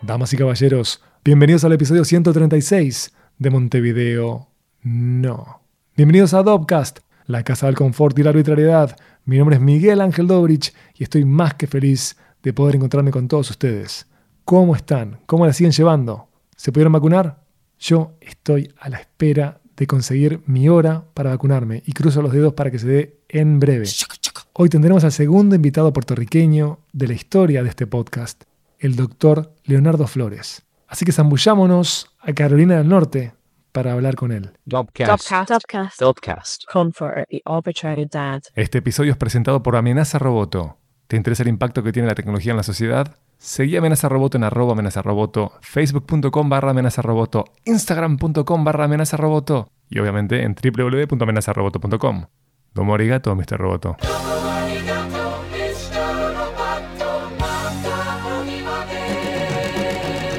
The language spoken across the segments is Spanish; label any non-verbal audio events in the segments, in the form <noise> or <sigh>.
Damas y caballeros, bienvenidos al episodio 136 de Montevideo No. Bienvenidos a Dobcast, la casa del confort y la arbitrariedad. Mi nombre es Miguel Ángel Dobrich y estoy más que feliz de poder encontrarme con todos ustedes. ¿Cómo están? ¿Cómo la siguen llevando? ¿Se pudieron vacunar? Yo estoy a la espera de conseguir mi hora para vacunarme y cruzo los dedos para que se dé en breve. Hoy tendremos al segundo invitado puertorriqueño de la historia de este podcast, el doctor Leonardo Flores. Así que zambullámonos a Carolina del Norte para hablar con él. Este episodio es presentado por Amenaza Roboto. ¿Te interesa el impacto que tiene la tecnología en la sociedad? Seguí Amenaza Roboto en arroba amenaza roboto, facebook.com barra amenaza roboto, instagram.com barra amenaza roboto y obviamente en www.amenazaroboto.com. Domo arigato, Mr. Roboto.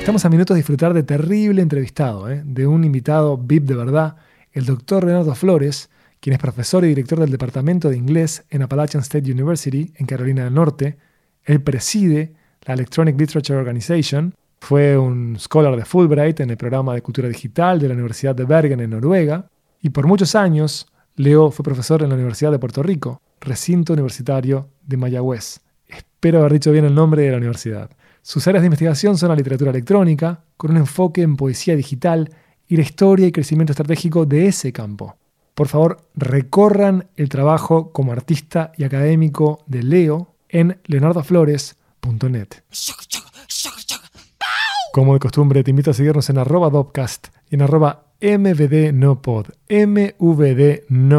Estamos a minutos de disfrutar de terrible entrevistado, ¿eh? de un invitado VIP de verdad, el doctor Leonardo Flores, quien es profesor y director del Departamento de Inglés en Appalachian State University, en Carolina del Norte. Él preside la Electronic Literature Organization, fue un scholar de Fulbright en el programa de cultura digital de la Universidad de Bergen en Noruega, y por muchos años Leo fue profesor en la Universidad de Puerto Rico, recinto universitario de Mayagüez. Espero haber dicho bien el nombre de la universidad. Sus áreas de investigación son la literatura electrónica, con un enfoque en poesía digital y la historia y crecimiento estratégico de ese campo. Por favor, recorran el trabajo como artista y académico de Leo en leonardoflores.net. Como de costumbre, te invito a seguirnos en arroba Dopcast y en arroba mvdnopod. mvdnopod.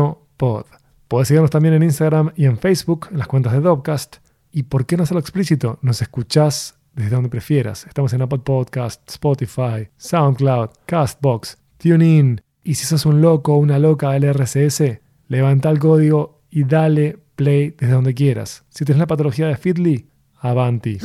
Puedes seguirnos también en Instagram y en Facebook, en las cuentas de Dopcast. Y por qué no hacerlo explícito, nos escuchás desde donde prefieras. Estamos en Apple Podcast, Spotify, SoundCloud, Castbox, TuneIn. Y si sos un loco o una loca del levanta el código y dale play desde donde quieras. Si tienes la patología de Feedly, avanti.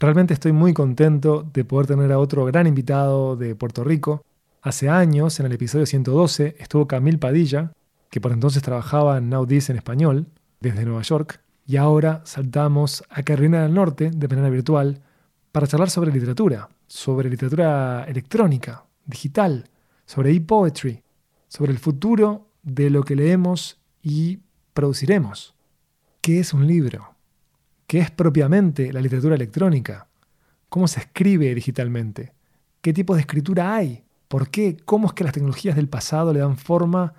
Realmente estoy muy contento de poder tener a otro gran invitado de Puerto Rico. Hace años, en el episodio 112, estuvo Camil Padilla, que por entonces trabajaba en Now This en español, desde Nueva York, y ahora saltamos a Carolina del Norte de manera virtual para charlar sobre literatura, sobre literatura electrónica, digital, sobre e-poetry, sobre el futuro de lo que leemos y produciremos. ¿Qué es un libro? ¿Qué es propiamente la literatura electrónica? ¿Cómo se escribe digitalmente? ¿Qué tipo de escritura hay? ¿Por qué? ¿Cómo es que las tecnologías del pasado le dan forma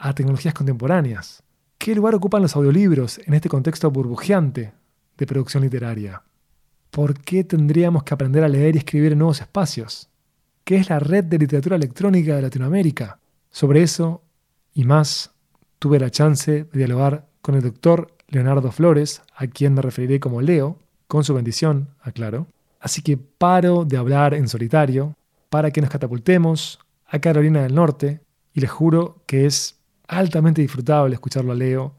a tecnologías contemporáneas? ¿Qué lugar ocupan los audiolibros en este contexto burbujeante de producción literaria? ¿Por qué tendríamos que aprender a leer y escribir en nuevos espacios? ¿Qué es la red de literatura electrónica de Latinoamérica? Sobre eso y más tuve la chance de dialogar con el doctor Leonardo Flores, a quien me referiré como Leo, con su bendición, aclaro. Así que paro de hablar en solitario para que nos catapultemos a Carolina del Norte y les juro que es altamente disfrutable escucharlo a Leo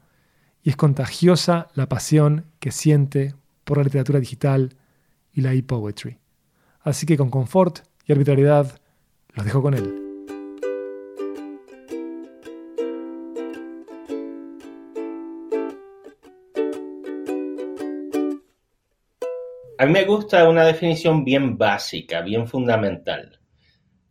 y es contagiosa la pasión que siente por la literatura digital y la e-poetry. Así que con confort y arbitrariedad los dejo con él. A mí me gusta una definición bien básica, bien fundamental.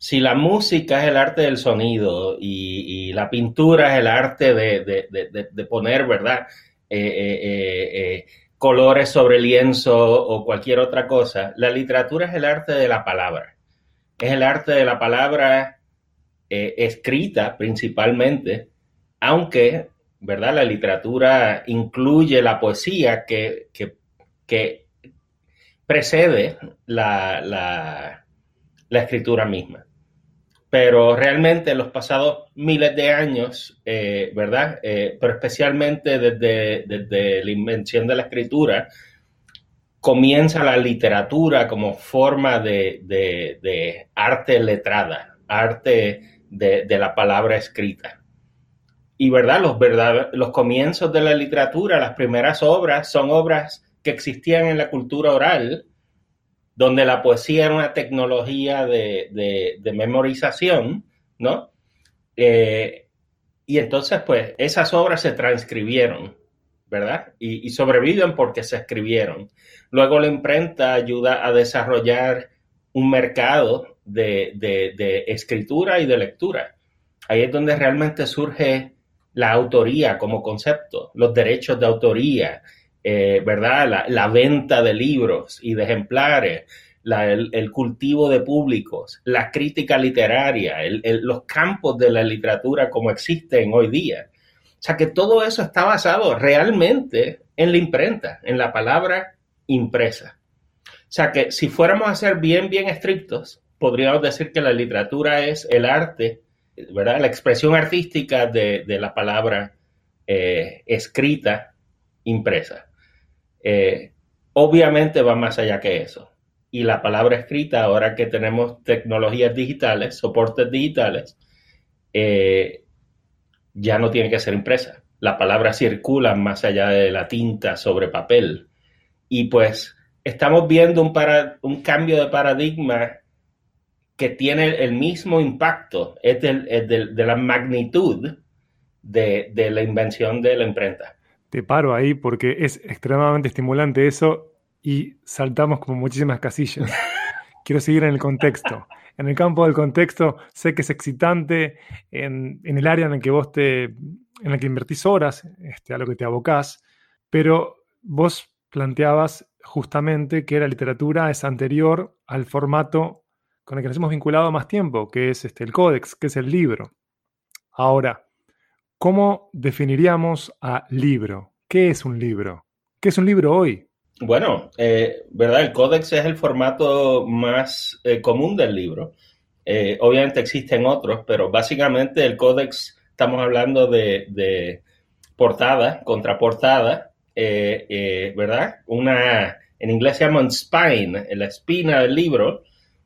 Si la música es el arte del sonido y, la pintura es el arte de, poner, ¿verdad? Eh, eh, eh, colores sobre lienzo o cualquier otra cosa, la literatura es el arte de la palabra. Es el arte de la palabra escrita principalmente, aunque, ¿verdad? La literatura incluye la poesía que, precede la, escritura misma. Pero realmente en los pasados miles de años, eh, ¿verdad? Eh, pero especialmente desde, desde la invención de la escritura, comienza la literatura como forma de, de, arte letrada, arte de, de, la palabra escrita. Y verdad, los, verdad, los comienzos de la literatura, las primeras obras, son obras que existían en la cultura oral, donde la poesía era una tecnología de, memorización, ¿no? Eh, y entonces, pues, esas obras se transcribieron, ¿verdad? Y, sobreviven porque se escribieron. Luego la imprenta ayuda a desarrollar un mercado de, escritura y de lectura. Ahí es donde realmente surge la autoría como concepto, los derechos de autoría, eh, ¿verdad? La, venta de libros y de ejemplares, el, cultivo de públicos, la crítica literaria, los campos de la literatura como existen hoy día. O sea que todo eso está basado realmente en la imprenta, en la palabra impresa. O sea que si fuéramos a ser bien, bien estrictos, podríamos decir que la literatura es el arte, ¿verdad? La expresión artística de, la palabra eh, escrita, impresa. Eh, obviamente va más allá que eso. Y la palabra escrita, ahora que tenemos tecnologías digitales, soportes digitales, eh, ya no tiene que ser impresa. La palabra circula más allá de la tinta sobre papel. Y pues estamos viendo un, para, un cambio de paradigma que tiene el mismo impacto, es, de la magnitud de, de la invención de la imprenta. Te paro ahí porque es extremadamente estimulante eso y saltamos como muchísimas casillas. <laughs> Quiero seguir en el contexto en el campo del contexto, sé que es excitante en, el área en el que vos te, en la que invertís horas, este, a lo que te abocás, pero vos planteabas justamente que la literatura es anterior al formato con el que nos hemos vinculado más tiempo, que es este, el códex, que es el libro. Ahora, ¿cómo definiríamos a libro? ¿Qué es un libro? ¿Qué es un libro hoy? Bueno, eh, ¿verdad? El códex es el formato más eh, común del libro. Eh, obviamente existen otros, pero básicamente el códex, estamos hablando de, portada, contraportada, ¿verdad? Una, en inglés se llama spine, la espina del libro,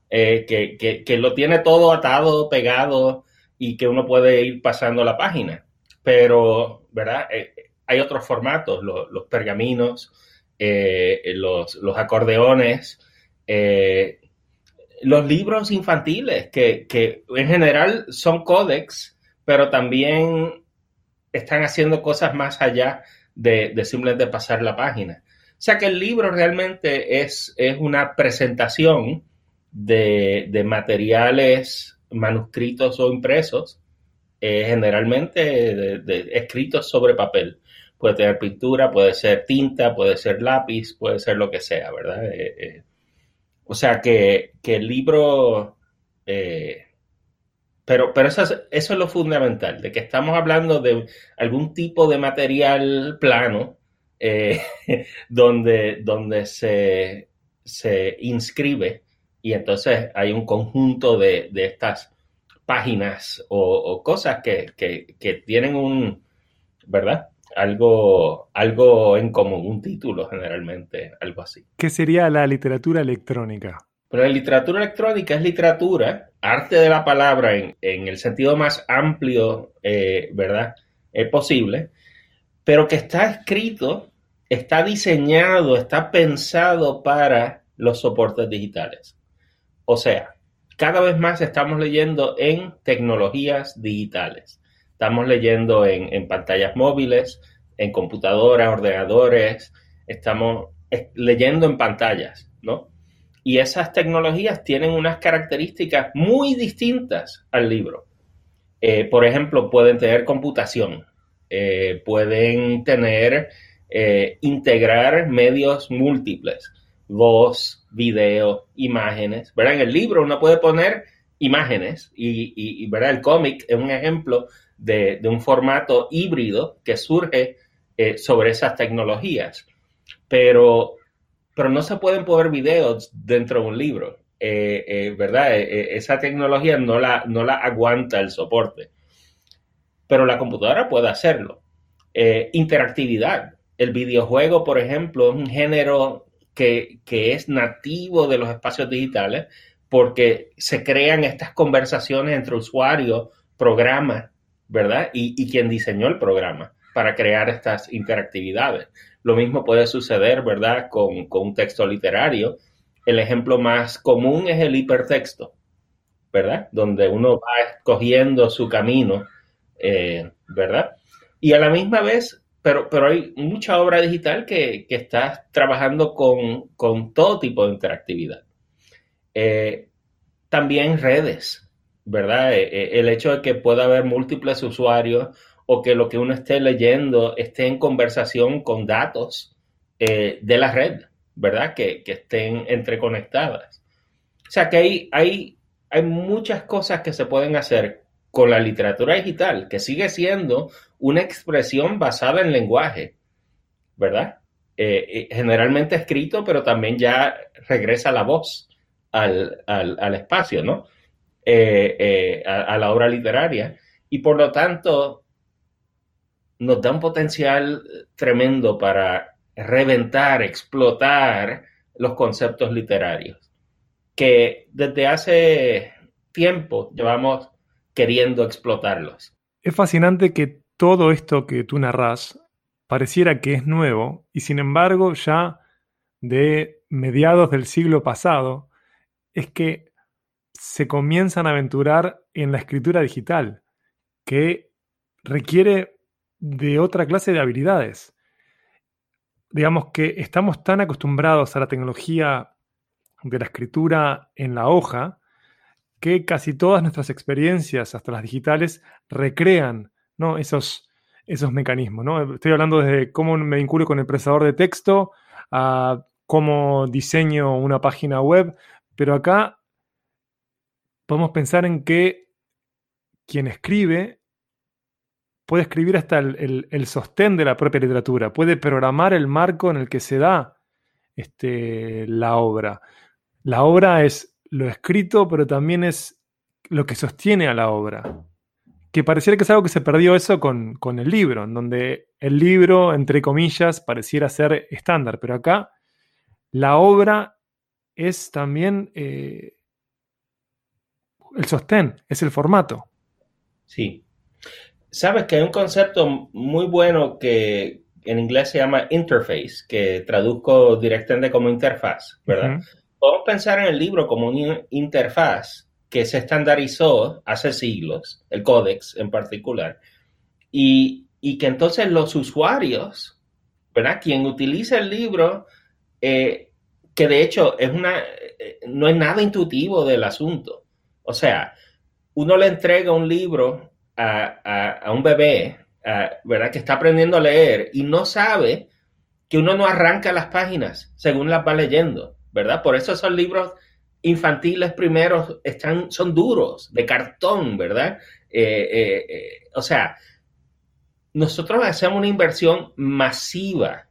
que, que, lo tiene todo atado, pegado y que uno puede ir pasando la página. Pero, ¿verdad? hay otros formatos, los pergaminos, eh, los, acordeones, eh, los libros infantiles, que, en general son códex, pero también están haciendo cosas más allá de, simplemente pasar la página. O sea que el libro realmente es, es una presentación de, materiales manuscritos o impresos, eh, generalmente escritos sobre papel puede tener pintura, puede ser tinta, puede ser lápiz, puede ser lo que sea, ¿verdad? Eh, eh, o sea que, el libro, pero, pero eso, es, eso es lo fundamental, de que estamos hablando de algún tipo de material plano <laughs> donde, donde se, inscribe y entonces hay un conjunto de, estas páginas o, cosas que, que tienen un, ¿verdad? algo, algo en común, un título generalmente, algo así. ¿Qué sería la literatura electrónica? Pero la literatura electrónica es literatura, arte de la palabra en, el sentido más amplio, eh, ¿verdad? Es posible, pero que está escrito, está diseñado, está pensado para los soportes digitales. O sea, cada vez más estamos leyendo en tecnologías digitales. Estamos leyendo en, pantallas móviles, en computadoras, ordenadores, estamos leyendo en pantallas, ¿no? Y esas tecnologías tienen unas características muy distintas al libro. Eh, por ejemplo, pueden tener computación, eh, pueden tener, eh, integrar medios múltiples, voz, video, imágenes. ¿verdad? En el libro uno puede poner imágenes y, y, ¿verdad? el cómic es un ejemplo de, un formato híbrido que surge eh, sobre esas tecnologías. Pero, pero no se pueden poner videos dentro de un libro, eh, eh, ¿verdad? esa tecnología no la, no la aguanta el soporte. Pero la computadora puede hacerlo. interactividad. El videojuego, por ejemplo, es un género que, que es nativo de los espacios digitales porque se crean estas conversaciones entre usuarios, programas ¿verdad? Y, quien diseñó el programa para crear estas interactividades. Lo mismo puede suceder, ¿verdad? Con, un texto literario. El ejemplo más común es el hipertexto, ¿verdad? Donde uno va escogiendo su camino, eh, ¿verdad? Y a la misma vez pero, pero hay mucha obra digital que, que está trabajando con, con, todo tipo de interactividad. Eh, también redes, ¿verdad? Eh, eh, el hecho de que pueda haber múltiples usuarios o que lo que uno esté leyendo esté en conversación con datos de la red, ¿verdad? Que, que, estén entreconectadas. O sea que hay, hay, hay muchas cosas que se pueden hacer con la literatura digital, que sigue siendo una expresión basada en lenguaje, ¿verdad? Eh, eh, generalmente escrito, pero también ya regresa la voz al, espacio, ¿no? Eh, a, la obra literaria. Y por lo tanto, nos da un potencial tremendo para reventar, explotar los conceptos literarios, que desde hace tiempo llevamos queriendo explotarlos. Es fascinante que todo esto que tú narras pareciera que es nuevo y sin embargo ya de mediados del siglo pasado es que se comienzan a aventurar en la escritura digital, que requiere de otra clase de habilidades. Digamos que estamos tan acostumbrados a la tecnología de la escritura en la hoja que casi todas nuestras experiencias, hasta las digitales, recrean ¿no? esos, esos mecanismos. ¿no? Estoy hablando desde cómo me vinculo con el procesador de texto a cómo diseño una página web, pero acá podemos pensar en que quien escribe puede escribir hasta el, el, sostén de la propia literatura, puede programar el marco en el que se da este, la obra. La obra es lo escrito, pero también es lo que sostiene a la obra. Que pareciera que es algo que se perdió eso con, el libro, en donde el libro, entre comillas, pareciera ser estándar, pero acá la obra es también eh, el sostén, es el formato. Sí. Sabes que hay un concepto muy bueno que en inglés se llama interface, que traduzco directamente como interfaz, ¿verdad? podemos pensar en el libro como una interfaz que se estandarizó hace siglos, el códex en particular, y, que entonces los usuarios, ¿verdad? Quien utiliza el libro, eh, que de hecho es una, eh, no es nada intuitivo del asunto. O sea, uno le entrega un libro a, a un bebé, ¿verdad? Que está aprendiendo a leer y no sabe que uno no arranca las páginas según las va leyendo. ¿verdad? Por eso esos libros infantiles primeros están, son duros, de cartón, ¿verdad? Eh, eh, eh, o sea, nosotros hacemos una inversión masiva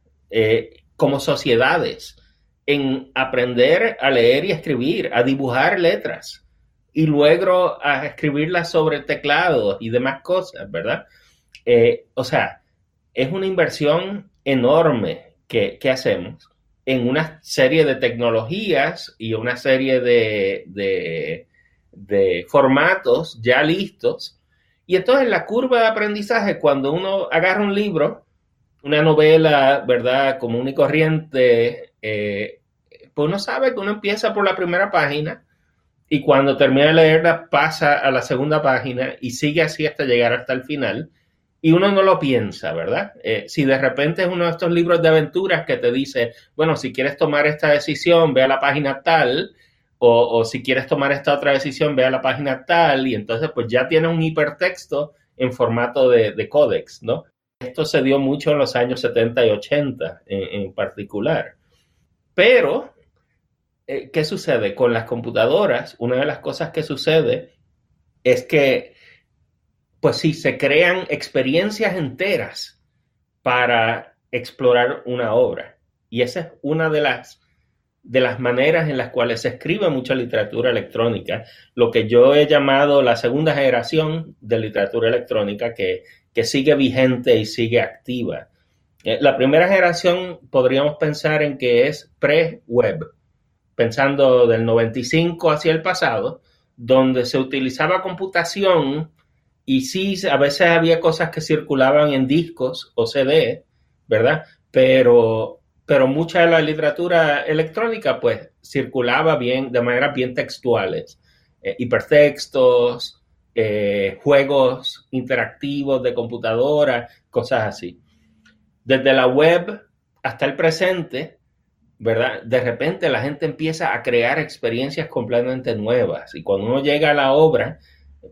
como sociedades en aprender a leer y escribir, a dibujar letras y luego a escribirlas sobre teclados y demás cosas, ¿verdad? o sea, es una inversión enorme que, que hacemos en una serie de tecnologías y una serie de, de, formatos ya listos. Y entonces la curva de aprendizaje, cuando uno agarra un libro, una novela, ¿verdad?, común y corriente, eh, pues uno sabe que uno empieza por la primera página y cuando termina de leerla pasa a la segunda página y sigue así hasta llegar hasta el final y uno no lo piensa, ¿verdad? Eh, si de repente es uno de estos libros de aventuras que te dice, bueno, si quieres tomar esta decisión, ve a la página tal, o, si quieres tomar esta otra decisión, ve a la página tal, y entonces pues ya tiene un hipertexto en formato de, códex, ¿no? Esto se dio mucho en los años 70 y 80 en, particular. Pero, eh, ¿qué sucede? Con las computadoras, una de las cosas que sucede es que pues sí, se crean experiencias enteras para explorar una obra. Y esa es una de las, de las maneras en las cuales se escribe mucha literatura electrónica, lo que yo he llamado la segunda generación de literatura electrónica que, que sigue vigente y sigue activa. Eh, la primera generación podríamos pensar en que es pre-web, pensando del 95 hacia el pasado, donde se utilizaba computación y sí, a veces había cosas que circulaban en discos o CD, ¿verdad? Pero, pero mucha de la literatura electrónica, pues, circulaba bien, de manera bien textuales. Eh, hipertextos, eh, juegos interactivos de computadora, cosas así. desde la web hasta el presente, ¿verdad? De repente la gente empieza a crear experiencias completamente nuevas y cuando uno llega a la obra,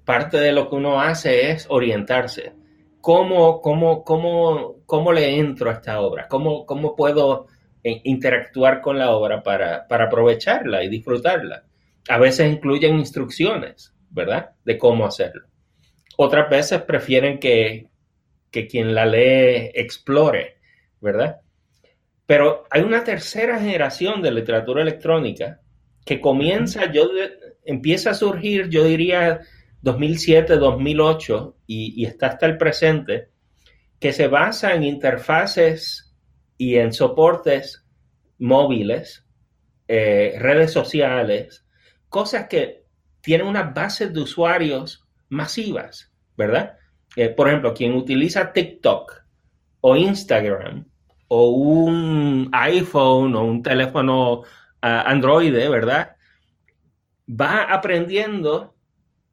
parte de lo que uno hace es orientarse. ¿Cómo, cómo, cómo, cómo le entro a esta obra? ¿Cómo, cómo puedo eh, interactuar con la obra para, para aprovecharla y disfrutarla? A veces incluyen instrucciones, ¿verdad? De cómo hacerlo. Otras veces prefieren que, que quien la lee explore, ¿verdad? Pero hay una tercera generación de literatura electrónica que comienza, yo empieza a surgir, yo diría 2007, 2008 y, está hasta el presente, que se basa en interfaces y en soportes móviles, eh, redes sociales, cosas que tienen unas bases de usuarios masivas, ¿verdad? Eh, por ejemplo, quien utiliza TikTok o Instagram o un iPhone o un teléfono ah, Android, ¿verdad? Va aprendiendo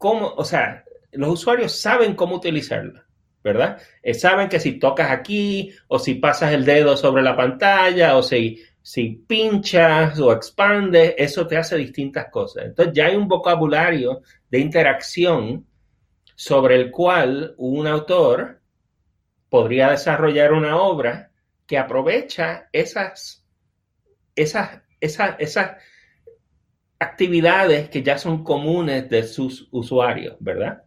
cómo, o sea, los usuarios saben cómo utilizarla, ¿verdad? Eh, saben que si tocas aquí o si pasas el dedo sobre la pantalla o si, si pinchas o expandes, eso te hace distintas cosas. Entonces ya hay un vocabulario de interacción sobre el cual un autor podría desarrollar una obra que aprovecha esas, esas, esas, esas actividades que ya son comunes de sus usuarios, ¿verdad?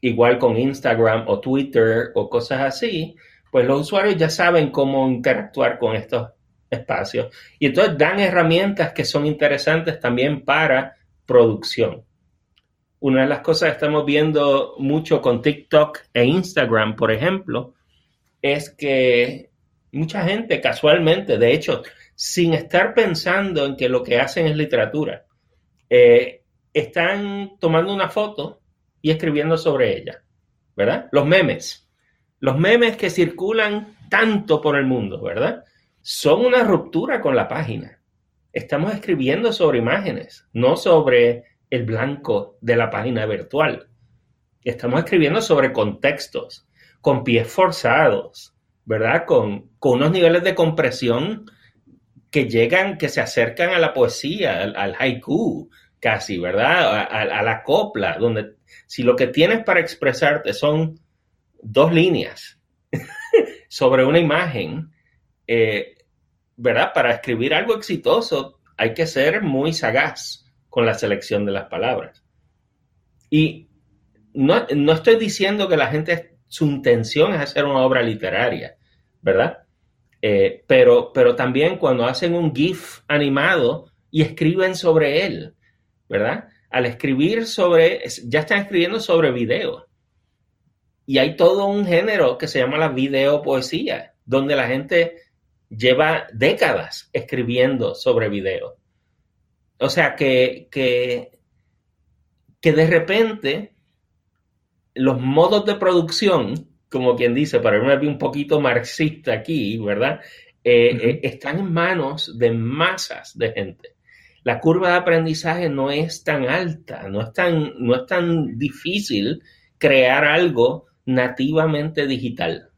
Igual con Instagram o Twitter o cosas así, pues los usuarios ya saben cómo interactuar con estos espacios y entonces dan herramientas que son interesantes también para producción. Una de las cosas que estamos viendo mucho con TikTok e Instagram, por ejemplo, es que mucha gente casualmente, de hecho, sin estar pensando en que lo que hacen es literatura, eh, están tomando una foto y escribiendo sobre ella, ¿verdad? Los memes, los memes que circulan tanto por el mundo, ¿verdad? Son una ruptura con la página. Estamos escribiendo sobre imágenes, no sobre el blanco de la página virtual. Estamos escribiendo sobre contextos, con pies forzados, ¿verdad? Con, con unos niveles de compresión que llegan, que se acercan a la poesía, al, haiku, casi, ¿verdad? A, la copla, donde si lo que tienes para expresarte son dos líneas <laughs> sobre una imagen, eh, ¿verdad? Para escribir algo exitoso hay que ser muy sagaz con la selección de las palabras. Y no, no estoy diciendo que la gente, su intención es hacer una obra literaria, ¿verdad? Eh, pero, pero también cuando hacen un GIF animado y escriben sobre él, ¿verdad? Al escribir sobre, ya están escribiendo sobre video. Y hay todo un género que se llama la videopoesía, donde la gente lleva décadas escribiendo sobre video. O sea que, que, que de repente los modos de producción como quien dice, para irme un poquito marxista aquí, ¿verdad? Eh, eh, están en manos de masas de gente. La curva de aprendizaje no es tan alta, no es tan, no es tan difícil crear algo nativamente digital.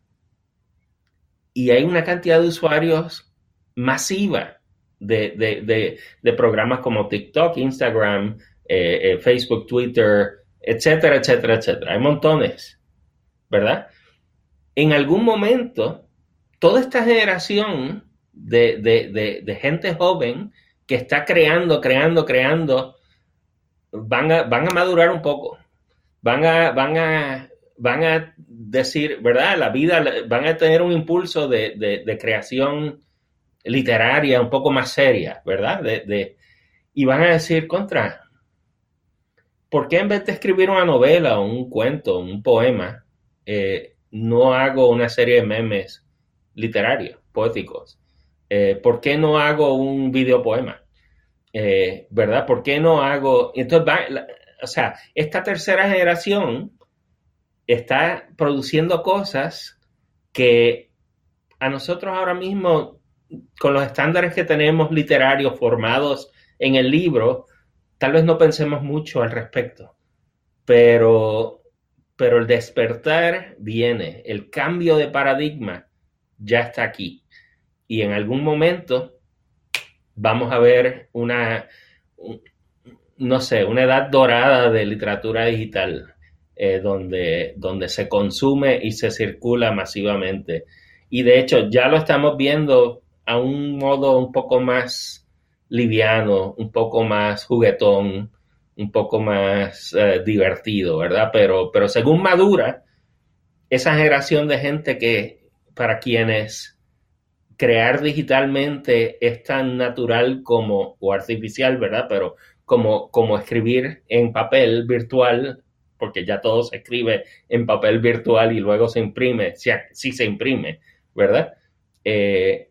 Y hay una cantidad de usuarios masiva de, programas como TikTok, Instagram, eh, Facebook, Twitter, etcétera, etcétera, etcétera. Hay montones, ¿verdad? En algún momento, toda esta generación de, gente joven que está creando, creando, creando, van a, van a madurar un poco. Van a, van a, van a decir, ¿verdad? La vida, van a tener un impulso de, creación literaria un poco más seria, ¿verdad? y van a decir, contra, ¿por qué en vez de escribir una novela un cuento, un poema, eh, no hago una serie de memes literarios, poéticos? Eh, ¿Por qué no hago un videopoema? Eh, ¿Verdad? ¿Por qué no hago... Entonces, o sea, esta tercera generación está produciendo cosas que a nosotros ahora mismo, con los estándares que tenemos literarios formados en el libro, tal vez no pensemos mucho al respecto. Pero pero el despertar viene, el cambio de paradigma ya está aquí. Y en algún momento vamos a ver una, no sé, una edad dorada de literatura digital, eh, donde, donde se consume y se circula masivamente. Y de hecho ya lo estamos viendo a un modo un poco más liviano, un poco más juguetón, un poco más eh, divertido, ¿verdad? Pero, pero según madura, esa generación de gente que para quienes crear digitalmente es tan natural como, o artificial, ¿verdad? Pero como, como escribir en papel virtual, porque ya todo se escribe en papel virtual y luego se imprime, si, se imprime, ¿verdad? Eh,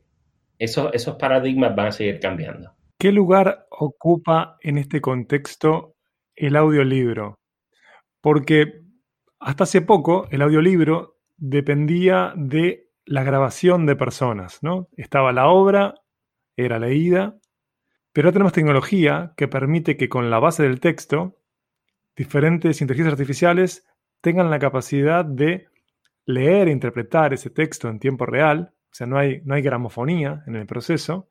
esos paradigmas van a seguir cambiando. ¿Qué lugar ocupa en este contexto el audiolibro? Porque hasta hace poco el audiolibro dependía de la grabación de personas, ¿no? Estaba la obra, era leída, pero ahora tenemos tecnología que permite que con la base del texto, diferentes inteligencias artificiales tengan la capacidad de leer e interpretar ese texto en tiempo real, o sea, no hay, no hay gramofonía en el proceso,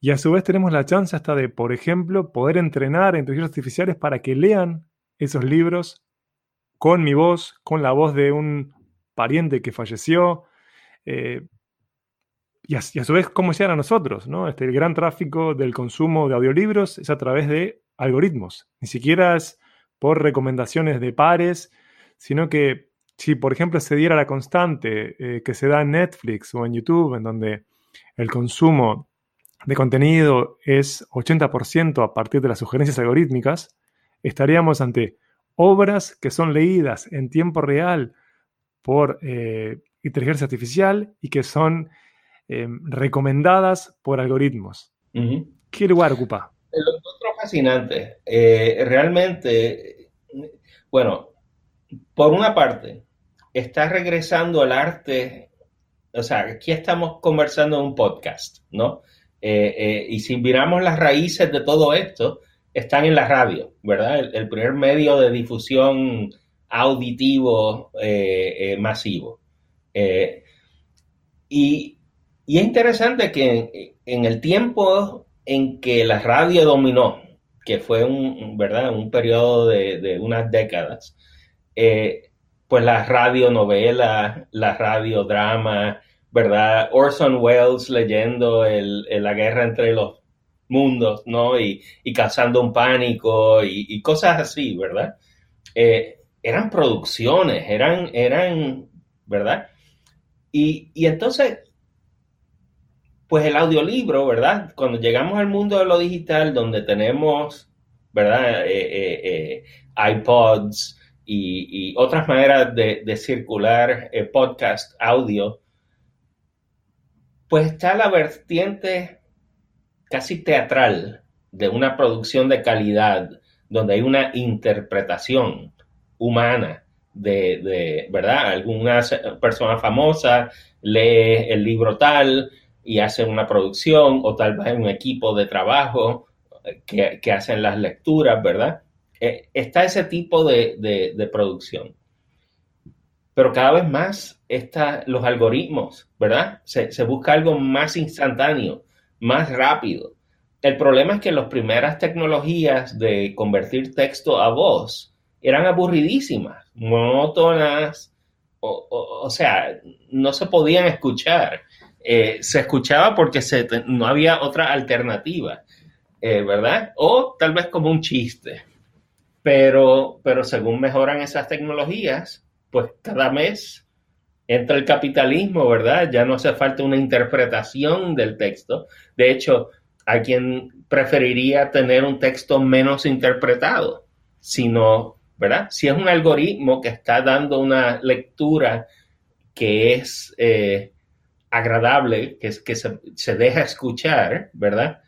y a su vez tenemos la chance hasta de, por ejemplo, poder entrenar a inteligencias artificiales para que lean esos libros con mi voz, con la voz de un pariente que falleció. Eh, y, a, su vez, cómo llegan a nosotros, ¿no? Este, el gran tráfico del consumo de audiolibros es a través de algoritmos. Ni siquiera es por recomendaciones de pares, sino que si, por ejemplo, se diera la constante eh, que se da en Netflix o en YouTube, en donde el consumo de contenido es 80% a partir de las sugerencias algorítmicas, estaríamos ante obras que son leídas en tiempo real por eh, inteligencia artificial y que son em, recomendadas por algoritmos. ¿Qué lugar ocupa? Lo otro fascinante. Eh, realmente, bueno, por una parte, está regresando el arte, o sea, aquí estamos conversando en un podcast, ¿no? Eh, eh, y si miramos las raíces de todo esto, están en la radio, ¿verdad? El, primer medio de difusión auditivo eh, masivo. Y, es interesante que en, el tiempo en que la radio dominó, que fue un, ¿verdad? un periodo de, de unas décadas, pues la radionovela, la radiodrama, ¿verdad? Orson Welles leyendo la guerra entre los mundos, ¿no? Y, y causando un pánico y, cosas así, ¿verdad? Eh, eran producciones, eran, eran, ¿verdad? Y, entonces, pues el audiolibro, ¿verdad? Cuando llegamos al mundo de lo digital, donde tenemos, ¿verdad? Eh, eh, iPods y, otras maneras de, de circular podcast audio, pues está la vertiente casi teatral de una producción de calidad, donde hay una interpretación humana de, ¿verdad? Alguna persona famosa lee el libro tal y hace una producción, o tal vez un equipo de trabajo que, hacen las lecturas, ¿verdad? Eh, está ese tipo de, de producción pero cada vez más está, los algoritmos, ¿verdad? Se, busca algo más instantáneo, más rápido. El problema es que las primeras tecnologías de convertir texto a voz eran aburridísimas, monótonas, o, sea, no se podían escuchar. Eh, se escuchaba porque se, no había otra alternativa, eh, ¿verdad? O tal vez como un chiste. Pero, pero según mejoran esas tecnologías, pues cada mes entra el capitalismo, ¿verdad? Ya no hace falta una interpretación del texto. De hecho, hay quien preferiría tener un texto menos interpretado, sino, ¿verdad? Si es un algoritmo que está dando una lectura que es eh, agradable, que, se, deja escuchar, ¿verdad?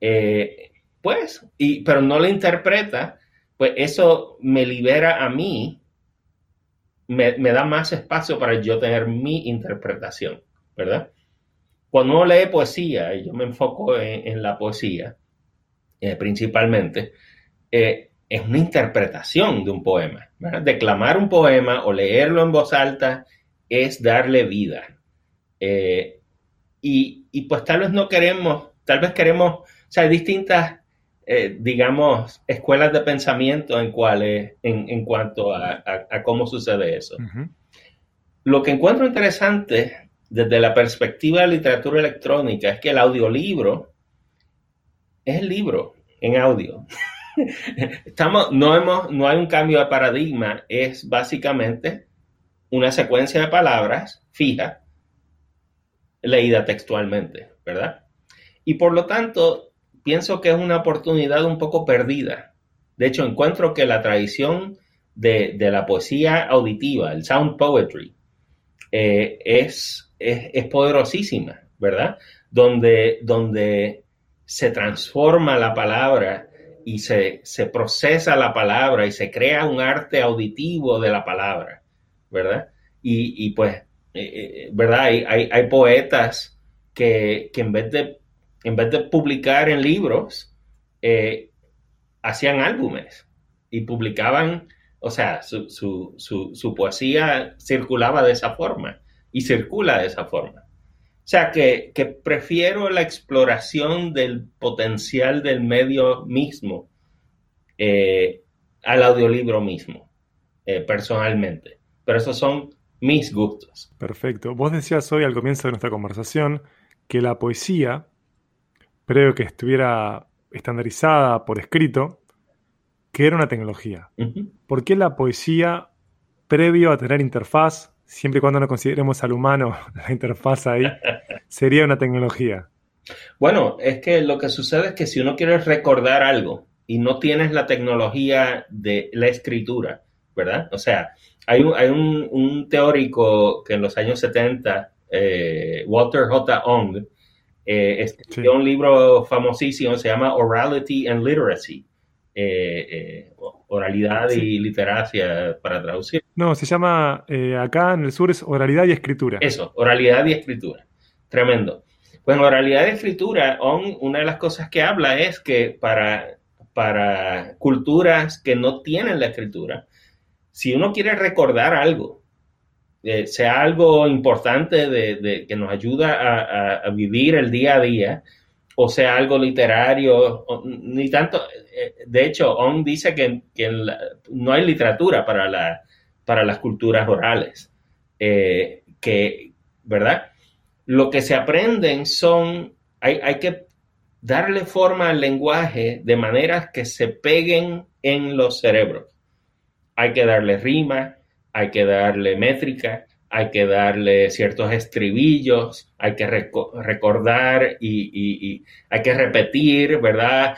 Eh, pues, y, pero no la interpreta, pues eso me libera a mí me, da más espacio para yo tener mi interpretación, ¿verdad? Cuando uno lee poesía, y yo me enfoco en, la poesía eh, principalmente, eh, es una interpretación de un poema. ¿verdad? Declamar un poema o leerlo en voz alta es darle vida. Eh, y, y, pues tal vez no queremos, tal vez queremos, o sea, hay distintas, eh, digamos, escuelas de pensamiento en, cuales, en, en cuanto a, a, cómo sucede eso. Lo que encuentro interesante desde la perspectiva de literatura electrónica es que el audiolibro es el libro en audio. <laughs> Estamos, no, hemos, no hay un cambio de paradigma, es básicamente una secuencia de palabras fija leída textualmente, ¿verdad? Y por lo tanto, pienso que es una oportunidad un poco perdida. De hecho, encuentro que la tradición de, la poesía auditiva, el sound poetry, eh, es, es, poderosísima, ¿verdad? Donde, donde se transforma la palabra y se, se, procesa la palabra y se crea un arte auditivo de la palabra, ¿verdad? Y, y pues eh, eh, ¿verdad? Hay, hay, poetas que, en, vez de, en vez de publicar en libros, eh, hacían álbumes y publicaban, o sea, su, su, su, poesía circulaba de esa forma y circula de esa forma. O sea, que, que, prefiero la exploración del potencial del medio mismo al audiolibro mismo, personalmente. Pero esos son mis gustos. Perfecto. Vos decías hoy al comienzo de nuestra conversación que la poesía, previo que estuviera estandarizada por escrito, que era una tecnología. ¿Por qué la poesía, previo a tener interfaz, siempre y cuando no consideremos al humano <laughs> la interfaz ahí, <laughs> sería una tecnología? Bueno, es que lo que sucede es que si uno quiere recordar algo y no tienes la tecnología de la escritura, ¿verdad? O sea, hay un, teórico que en los años 70, eh, Walter J. Ong, eh, escribió un libro famosísimo, se llama Orality and Literacy. Eh, oralidad y literacia para traducir. No, se llama, acá en el sur es oralidad y escritura. Eso, oralidad y escritura. Tremendo. Pues en oralidad y escritura, una de las cosas que habla es que para, para culturas que no tienen la escritura, si uno quiere recordar algo, eh, sea algo importante de, que nos ayuda a, vivir el día a día, o sea algo literario, ni tanto, eh, de hecho, On dice que, no hay literatura para, la, para las culturas orales, eh, que, ¿verdad? Lo que se aprenden son, hay, hay que darle forma al lenguaje de maneras que se peguen en los cerebros hay que darle rima, hay que darle métrica, hay que darle ciertos estribillos, hay que recordar y, hay que repetir, ¿verdad?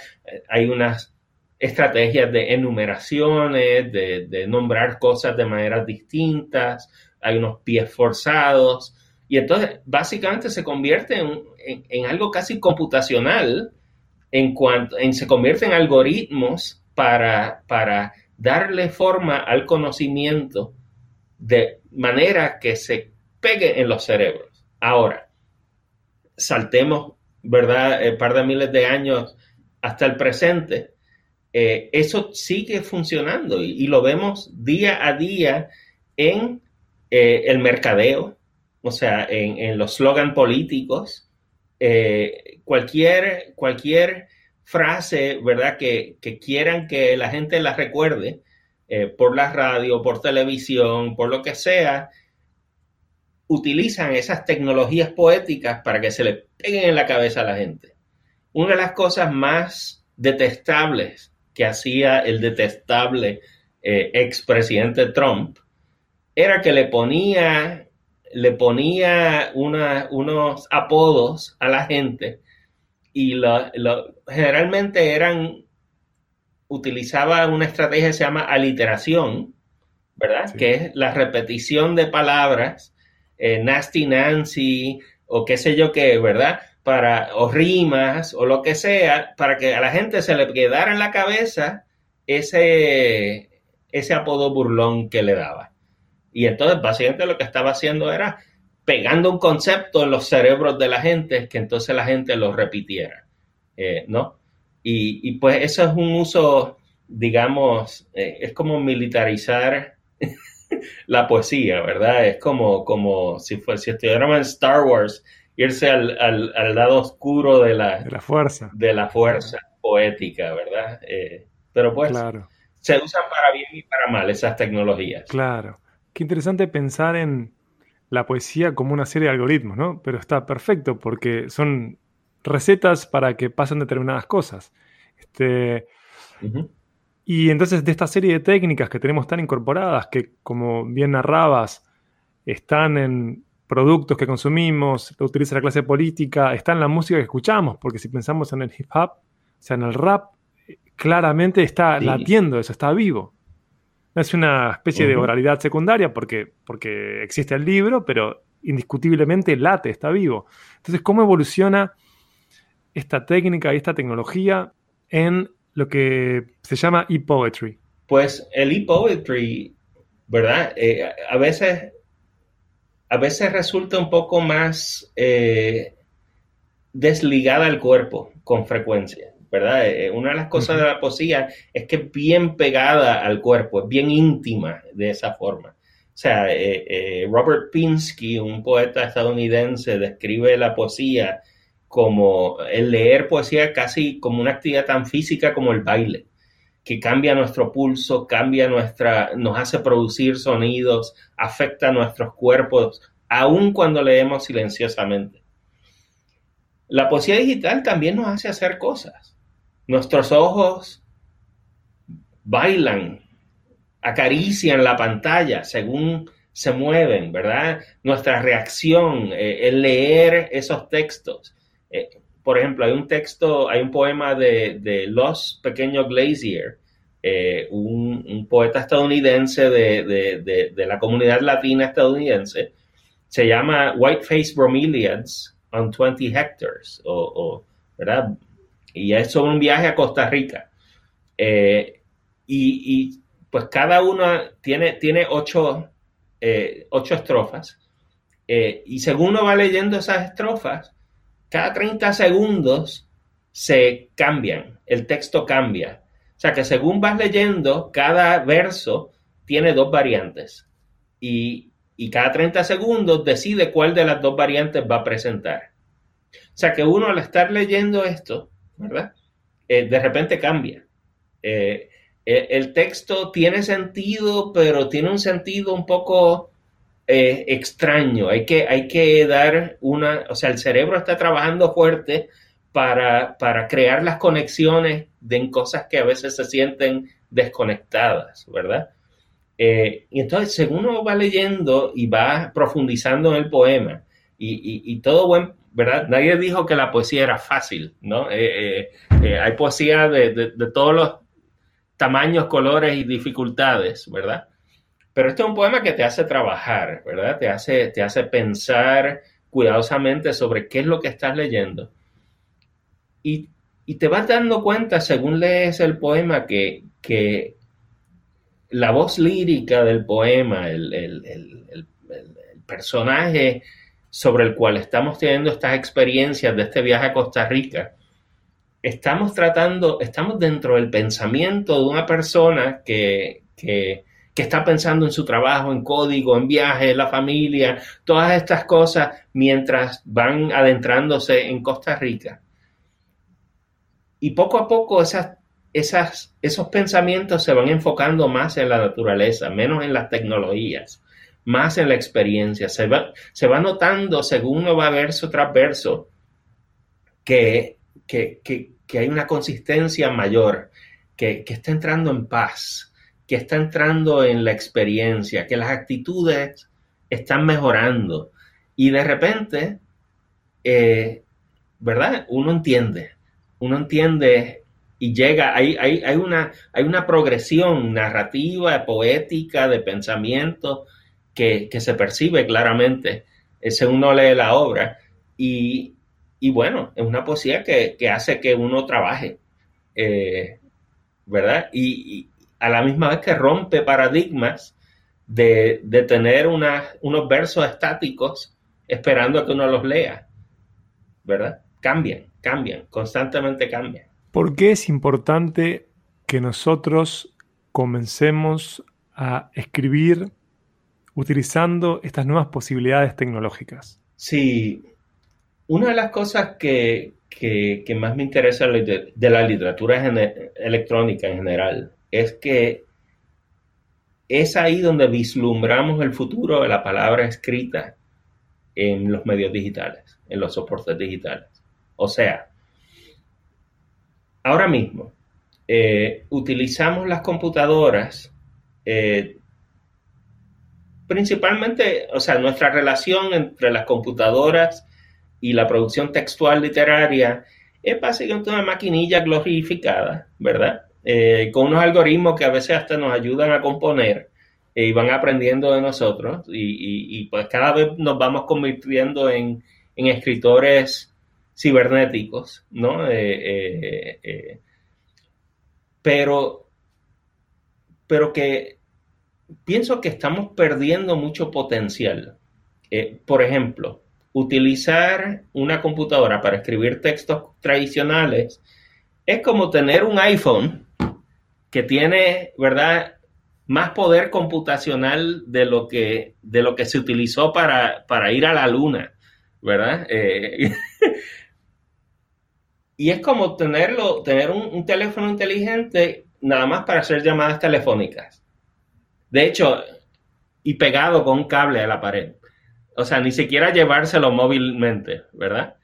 Hay unas estrategias de enumeraciones, de, nombrar cosas de maneras distintas, hay unos pies forzados, y entonces básicamente se convierte en, algo casi computacional en cuanto en, se convierte en algoritmos para, para darle forma al conocimiento de manera que se pegue en los cerebros. Ahora, saltemos, ¿verdad? Un par de miles de años hasta el presente. Eh, eso sigue funcionando y, lo vemos día a día en eh, el mercadeo, o sea, en, los slogans políticos. Eh, cualquier, cualquier frase, ¿verdad? Que, quieran que la gente la recuerde eh, por la radio, por televisión, por lo que sea, utilizan esas tecnologías poéticas para que se le peguen en la cabeza a la gente. Una de las cosas más detestables que hacía el detestable eh, expresidente Trump era que le ponía, le ponía unos apodos a la gente y lo, generalmente eran, utilizaba una estrategia que se llama aliteración, ¿verdad? Que es la repetición de palabras, eh, nasty Nancy o qué sé yo qué, ¿verdad? Para, o rimas o lo que sea, para que a la gente se le quedara en la cabeza ese, ese apodo burlón que le daba. Y entonces básicamente lo que estaba haciendo era pegando un concepto en los cerebros de la gente que entonces la gente lo repitiera, eh, ¿no? Y, pues eso es un uso, digamos, eh, es como militarizar, <laughs> la poesía, ¿verdad? Es como, como si, fue, si estuviéramos en Star Wars, irse al, al, lado oscuro de la, de la fuerza. De la fuerza poética, ¿verdad? Eh, pero pues se usan para bien y para mal esas tecnologías. Claro. Qué interesante pensar en la poesía como una serie de algoritmos, ¿no? Pero está perfecto porque son recetas para que pasen determinadas cosas. Este, Y entonces de esta serie de técnicas que tenemos tan incorporadas, que como bien narrabas, están en productos que consumimos, lo utiliza la clase política, está en la música que escuchamos, porque si pensamos en el hip hop, o sea, en el rap, claramente está latiendo eso, está vivo. Es una especie de oralidad secundaria porque, porque existe el libro, pero indiscutiblemente late, está vivo. Entonces, ¿cómo evoluciona esta técnica y esta tecnología en lo que se llama e-poetry? Pues el e-poetry, ¿verdad? Eh, a veces a veces resulta un poco más eh, desligada al cuerpo con frecuencia, ¿verdad? Eh, una de las cosas de la poesía es que es bien pegada al cuerpo, es bien íntima de esa forma. O sea, eh, Robert Pinsky, un poeta estadounidense, describe la poesía como el leer poesía casi como una actividad tan física como el baile que cambia nuestro pulso, cambia nuestra, nos hace producir sonidos, afecta nuestros cuerpos, aun cuando leemos silenciosamente. La poesía digital también nos hace hacer cosas. Nuestros ojos bailan, acarician la pantalla según se mueven, ¿verdad? Nuestra reacción, eh, el leer esos textos. Eh, por ejemplo, hay un texto, hay un poema de, Los Pequeños Glacier, eh, un, poeta estadounidense de, la comunidad latina estadounidense. Se llama Whiteface Bromeliads on 20 Hectares, o, ¿verdad? Y es sobre un viaje a Costa Rica. Eh, y, pues cada una tiene, tiene ocho, eh, ocho estrofas. y según uno va leyendo esas estrofas, cada 30 segundos se cambian, el texto cambia. O sea que según vas leyendo, cada verso tiene dos variantes y, cada 30 segundos decide cuál de las dos variantes va a presentar. O sea que uno al estar leyendo esto, ¿verdad? Eh, de repente cambia. Eh, eh, el texto tiene sentido, pero tiene un sentido un poco extraño. Hay que, hay que dar una, o sea, el cerebro está trabajando fuerte para, crear las conexiones de cosas que a veces se sienten desconectadas, ¿verdad? Eh, y entonces, según uno va leyendo y va profundizando en el poema, y, todo buen, ¿verdad? Nadie dijo que la poesía era fácil, ¿no? Eh, eh, hay poesía de, de, todos los tamaños, colores y dificultades, ¿verdad? Pero este es un poema que te hace trabajar, ¿verdad? Te hace, te hace pensar cuidadosamente sobre qué es lo que estás leyendo. Y, te vas dando cuenta, según lees el poema, que, que la voz lírica del poema, el, el, personaje sobre el cual estamos teniendo estas experiencias de este viaje a Costa Rica, estamos tratando, estamos dentro del pensamiento de una persona que, que, que, está pensando en su trabajo, en código, en viaje, en la familia, todas estas cosas mientras van adentrándose en Costa Rica. Y poco a poco esas, esas, esos pensamientos se van enfocando más en la naturaleza, menos en las tecnologías, más en la experiencia. Se va, se va notando, según uno va verso tras verso, que, que, que, hay una consistencia mayor, que, que está entrando en paz, que está entrando en la experiencia, que las actitudes están mejorando. Y de repente, eh, ¿verdad? Uno entiende uno entiende y llega, hay, una, hay una progresión narrativa, poética, de pensamiento que, se percibe claramente según uno lee la obra. Y, bueno, es una poesía que, hace que uno trabaje, eh, ¿verdad? Y, a la misma vez que rompe paradigmas de, tener unos versos estáticos esperando a que uno los lea, ¿verdad? Cambian cambian, constantemente cambian. ¿Por qué es importante que nosotros comencemos a escribir utilizando estas nuevas posibilidades tecnológicas. Sí, una de las cosas que, más me interesa de, la literatura electrónica en general es que es ahí donde vislumbramos el futuro de la palabra escrita en los medios digitales, en los soportes digitales. O sea, ahora mismo eh, utilizamos las computadoras eh, principalmente, o sea, nuestra relación entre las computadoras y la producción textual literaria es básicamente una maquinilla glorificada, ¿verdad? Eh, con unos algoritmos que a veces hasta nos ayudan a componer eh, y van aprendiendo de nosotros y, pues cada vez nos vamos convirtiendo en, escritores cibernéticos, ¿no? Eh, pero, pero que pienso que estamos perdiendo mucho potencial. por ejemplo, utilizar una computadora para escribir textos tradicionales es como tener un iPhone que tiene, ¿verdad? Más poder computacional de lo que, de lo que se utilizó para, ir a la luna, ¿verdad? Eh, <laughs> y es como tenerlo, tener un, teléfono inteligente nada más para hacer llamadas telefónicas. De hecho, y pegado con un cable a la pared. O sea, ni siquiera llevárselo móvilmente, ¿verdad?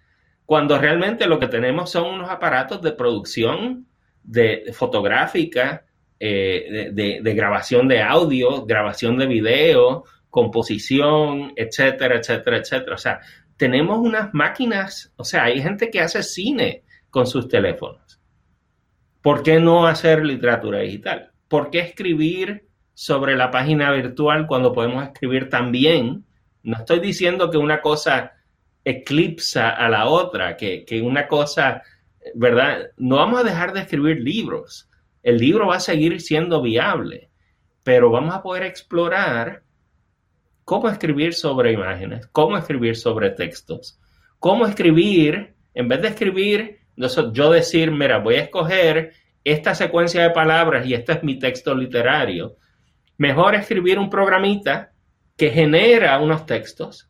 Cuando realmente lo que tenemos son unos aparatos de producción de, fotográfica, eh, de, grabación de audio, grabación de video, composición, etcétera, etcétera, etcétera. O sea, tenemos unas máquinas, o sea, hay gente que hace cine con sus teléfonos. ¿Por qué no hacer literatura digital? ¿Por qué escribir sobre la página virtual cuando podemos escribir también no estoy diciendo que una cosa eclipsa a la otra, que, una cosa, ¿verdad? No vamos a dejar de escribir libros. El libro va a seguir siendo viable, pero vamos a poder explorar cómo escribir sobre imágenes, cómo escribir sobre textos, cómo escribir, en vez de escribir, yo decir, mira, voy a escoger esta secuencia de palabras y este es mi texto literario. Mejor escribir un programita que genera unos textos.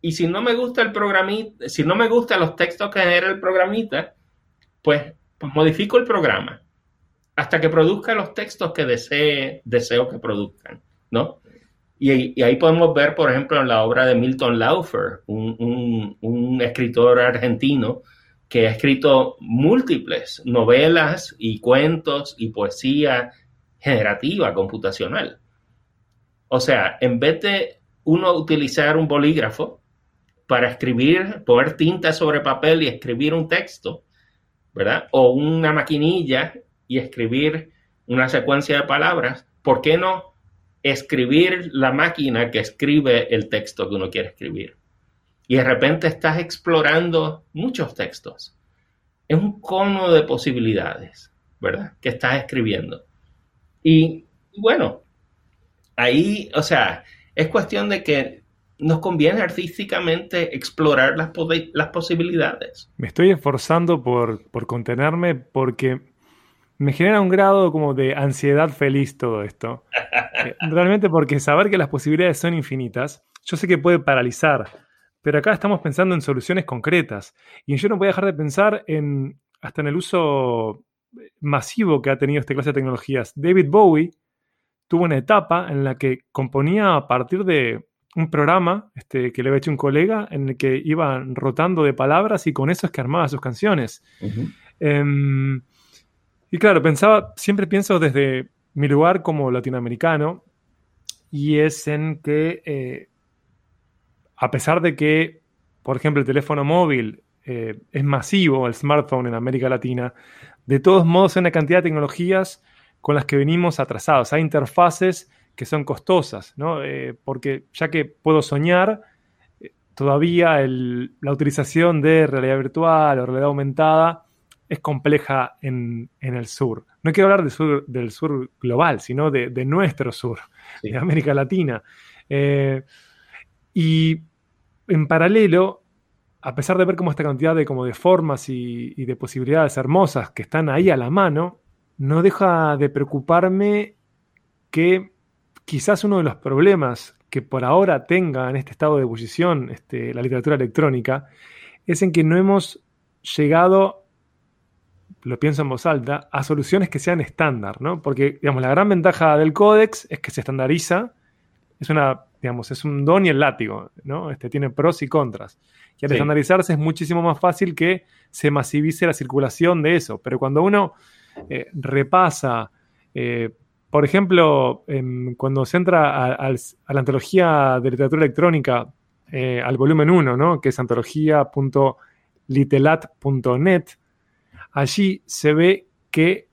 Y si no me gusta el programita, si no me gustan los textos que genera el programita, pues, pues, modifico el programa hasta que produzca los textos que desee, deseo que produzcan, ¿no? Y, ahí podemos ver, por ejemplo, en la obra de Milton Laufer, un, un escritor argentino que ha escrito múltiples novelas y cuentos y poesía generativa computacional. O sea, en vez de uno utilizar un bolígrafo para escribir, poner tinta sobre papel y escribir un texto, ¿verdad? O una maquinilla y escribir una secuencia de palabras, ¿por qué no escribir la máquina que escribe el texto que uno quiere escribir? Y de repente estás explorando muchos textos. Es un cono de posibilidades, ¿verdad? Que estás escribiendo. Y bueno, ahí, o sea, es cuestión de que nos conviene artísticamente explorar las, las posibilidades. Me estoy esforzando por, por, contenerme porque me genera un grado como de ansiedad feliz todo esto. Eh, <laughs> realmente porque saber que las posibilidades son infinitas, yo sé que puede paralizar, pero acá estamos pensando en soluciones concretas. Y yo no voy a dejar de pensar en hasta en el uso masivo que ha tenido esta clase de tecnologías. David Bowie tuvo una etapa en la que componía a partir de un programa este, que le había hecho un colega en el que iba rotando de palabras y con eso es que armaba sus canciones. Em, y claro, pensaba, siempre pienso desde mi lugar como latinoamericano y es en que eh, a pesar de que, por ejemplo, el teléfono móvil eh, es masivo, el smartphone en América Latina, de todos modos hay una cantidad de tecnologías con las que venimos atrasados. Hay interfaces que son costosas, ¿no? Eh, porque ya que puedo soñar, eh, todavía la utilización de realidad virtual o realidad aumentada es compleja en, el sur. No quiero hablar del sur, del sur global, sino de, nuestro sur, de América Latina. Eh, y en paralelo, a pesar de ver como esta cantidad de, como de formas y, y de posibilidades hermosas que están ahí a la mano, no deja de preocuparme que quizás uno de los problemas que por ahora tenga en este estado de ebullición este, la literatura electrónica es en que no hemos llegado, lo pienso en voz alta, a soluciones que sean estándar, ¿no? Porque, digamos, la gran ventaja del códex es que se estandariza, es una, digamos, es un don y el látigo, ¿no? Este, tiene pros y contras. Y al Sí. estandarizarse es muchísimo más fácil que se masivice la circulación de eso. Pero cuando uno eh, repasa, eh, por ejemplo, em, cuando se entra a, la antología de literatura electrónica, eh, al volumen 1, ¿no? que es antología.litelat.net, allí se ve que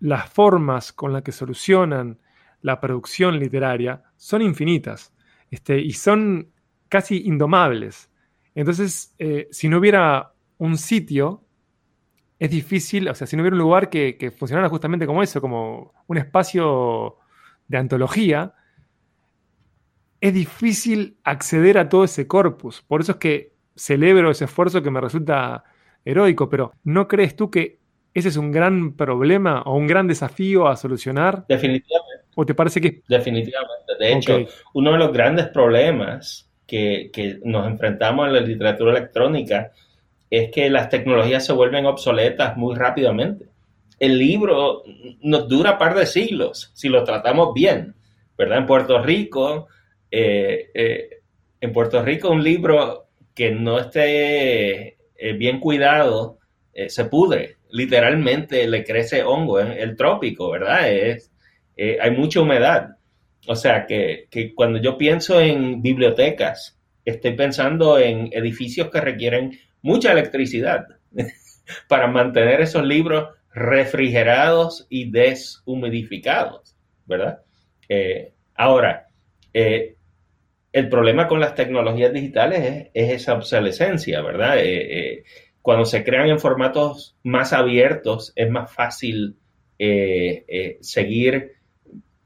las formas con las que solucionan la producción literaria son infinitas este, y son casi indomables. Entonces, eh, si no hubiera un sitio, es difícil, o sea, si no hubiera un lugar que, que funcionara justamente como eso, como un espacio de antología, es difícil acceder a todo ese corpus. Por eso es que celebro ese esfuerzo que me resulta heroico, pero ¿no crees tú que ese es un gran problema o un gran desafío a solucionar? Definitivamente, ¿O te parece que... definitivamente. De hecho, uno de los grandes problemas que, que nos enfrentamos en la literatura electrónica es que las tecnologías se vuelven obsoletas muy rápidamente. El libro nos dura un par de siglos si lo tratamos bien, ¿verdad? En Puerto Rico, eh, eh, en Puerto Rico un libro que no esté eh, bien cuidado eh, se pudre, literalmente le crece hongo en el trópico, ¿verdad? Es, hay mucha humedad. O sea que, que cuando yo pienso en bibliotecas, estoy pensando en edificios que requieren mucha electricidad <laughs> para mantener esos libros refrigerados y deshumidificados, ¿verdad? Eh, ahora, eh, el problema con las tecnologías digitales es, es esa obsolescencia, ¿verdad? Eh, cuando se crean en formatos más abiertos es más fácil seguir,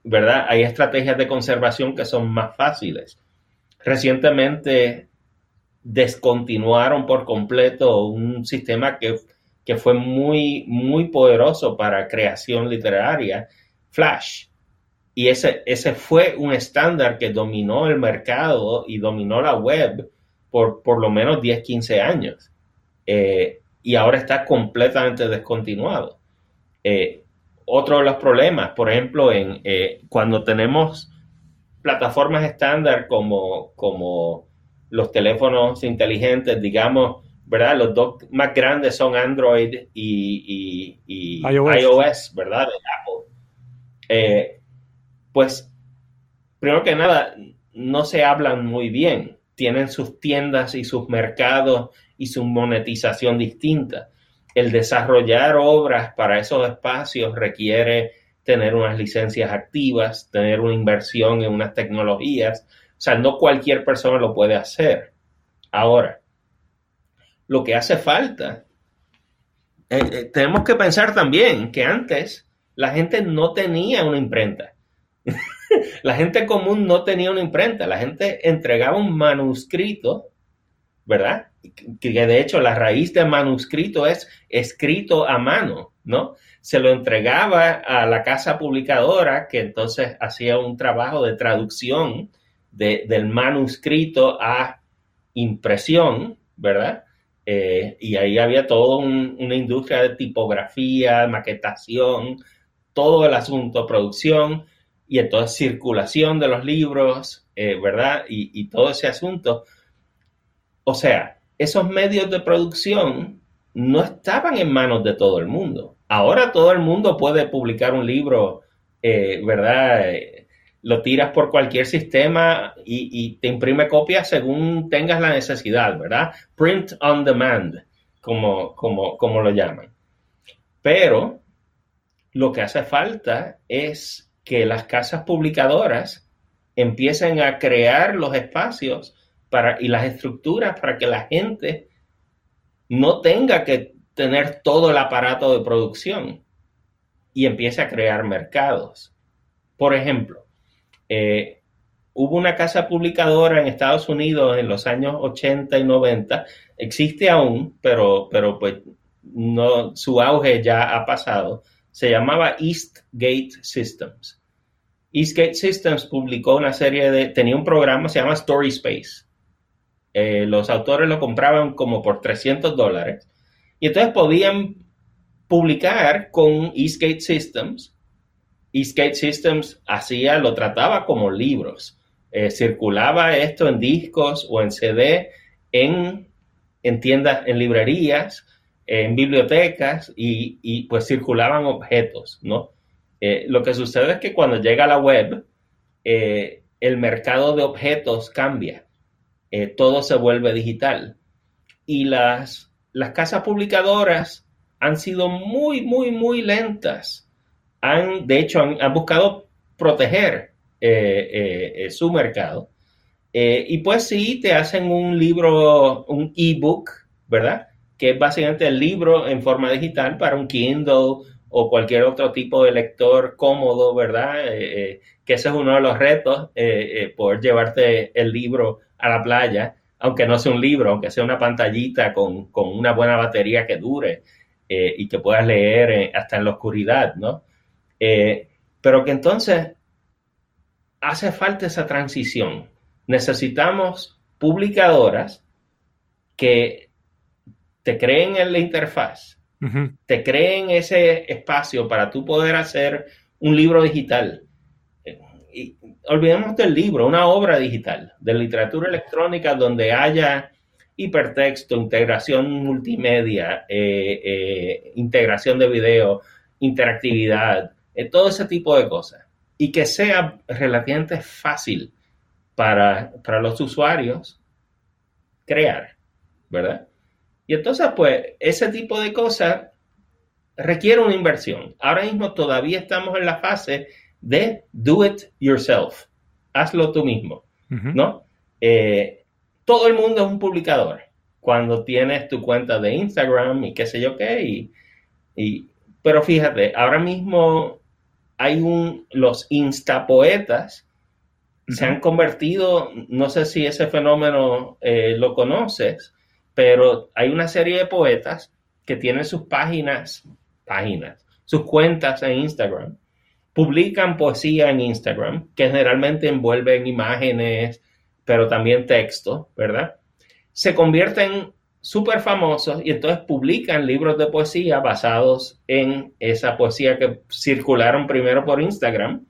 ¿verdad? Hay estrategias de conservación que son más fáciles. Recientemente descontinuaron por completo un sistema que, que fue muy, muy poderoso para creación literaria, Flash. Y ese, ese fue un estándar que dominó el mercado y dominó la web por por lo menos 10, 15 años. Eh, y ahora está completamente descontinuado. Eh, otro de los problemas, por ejemplo, en, eh, cuando tenemos plataformas estándar como, como los teléfonos inteligentes, digamos, ¿verdad? Los dos más grandes son Android y, y- y iOS. iOS, ¿verdad? De Apple. Eh, pues, primero que nada, no se hablan muy bien. Tienen sus tiendas y sus mercados y su monetización distinta. El desarrollar obras para esos espacios requiere tener unas licencias activas, tener una inversión en unas tecnologías. O sea, no cualquier persona lo puede hacer. Ahora, lo que hace falta, eh, eh, tenemos que pensar también que antes la gente no tenía una imprenta. <laughs> la gente común no tenía una imprenta. La gente entregaba un manuscrito, ¿verdad? Que de hecho la raíz de manuscrito es escrito a mano, ¿no? Se lo entregaba a la casa publicadora que entonces hacía un trabajo de traducción de- del manuscrito a impresión, ¿verdad? Eh, y ahí había toda un- una industria de tipografía, maquetación, todo el asunto, producción y entonces circulación de los libros, eh, ¿verdad? Y, y todo ese asunto. O sea, esos medios de producción no estaban en manos de todo el mundo. Ahora todo el mundo puede publicar un libro, eh, ¿verdad? Lo tiras por cualquier sistema y, y te imprime copias según tengas la necesidad, ¿verdad? Print on demand, como, como, como lo llaman. Pero lo que hace falta es que las casas publicadoras empiecen a crear los espacios para, y las estructuras para que la gente no tenga que tener todo el aparato de producción y empiece a crear mercados. Por ejemplo, eh, hubo una casa publicadora en Estados Unidos en los años 80 y 90, existe aún, pero, pero pues su auge ya ha pasado, se llamaba Eastgate Systems. Eastgate Systems publicó una serie de, tenía un programa, se llama Story Space. Eh, los autores lo compraban como por 300 dólares y entonces podían publicar con Eastgate Systems. Eastgate Systems hacía, lo trataba como libros. Eh, circulaba esto en discos o en CD en, en tiendas, en librerías, en bibliotecas y, pues circulaban objetos, ¿no? Eh, lo que sucede es que cuando llega la web, eh, el mercado de objetos cambia, todo se vuelve digital y las, las casas publicadoras han sido muy, muy, muy lentas. Han, de hecho, han, buscado proteger su mercado eh, y pues sí, te hacen un libro, un ebook, ¿verdad? Que es básicamente el libro en forma digital para un Kindle o cualquier otro tipo de lector cómodo, ¿verdad? Eh, eh, que ese es uno de los retos, poder llevarte el libro a la playa, aunque no sea un libro, aunque sea una pantallita con, con una buena batería que dure y que puedas leer hasta en la oscuridad, ¿no? Pero que entonces hace falta esa transición necesitamos publicadoras que te creen en la interfaz, te creen ese espacio para tú poder hacer un libro digital. Y olvidemos del libro, una obra digital, de literatura electrónica donde haya hipertexto, integración multimedia, eh, eh, integración de video, interactividad, eh, todo ese tipo de cosas. Y que sea relativamente fácil para, los usuarios crear, ¿verdad? Y entonces, pues, ese tipo de cosas requiere una inversión. Ahora mismo todavía estamos en la fase de do it yourself. Hazlo tú mismo, ¿no? Eh, todo el mundo es un publicador. Cuando tienes tu cuenta de Instagram y qué sé yo qué, y, pero fíjate, ahora mismo hay un, los instapoetas se han convertido, no sé si ese fenómeno eh, lo conoces, pero hay una serie de poetas que tienen sus páginas, páginas, sus cuentas en Instagram, publican poesía en Instagram, que generalmente envuelven imágenes, pero también texto, ¿verdad? Se convierten súper famosos y entonces publican libros de poesía basados en esa poesía que circularon primero por Instagram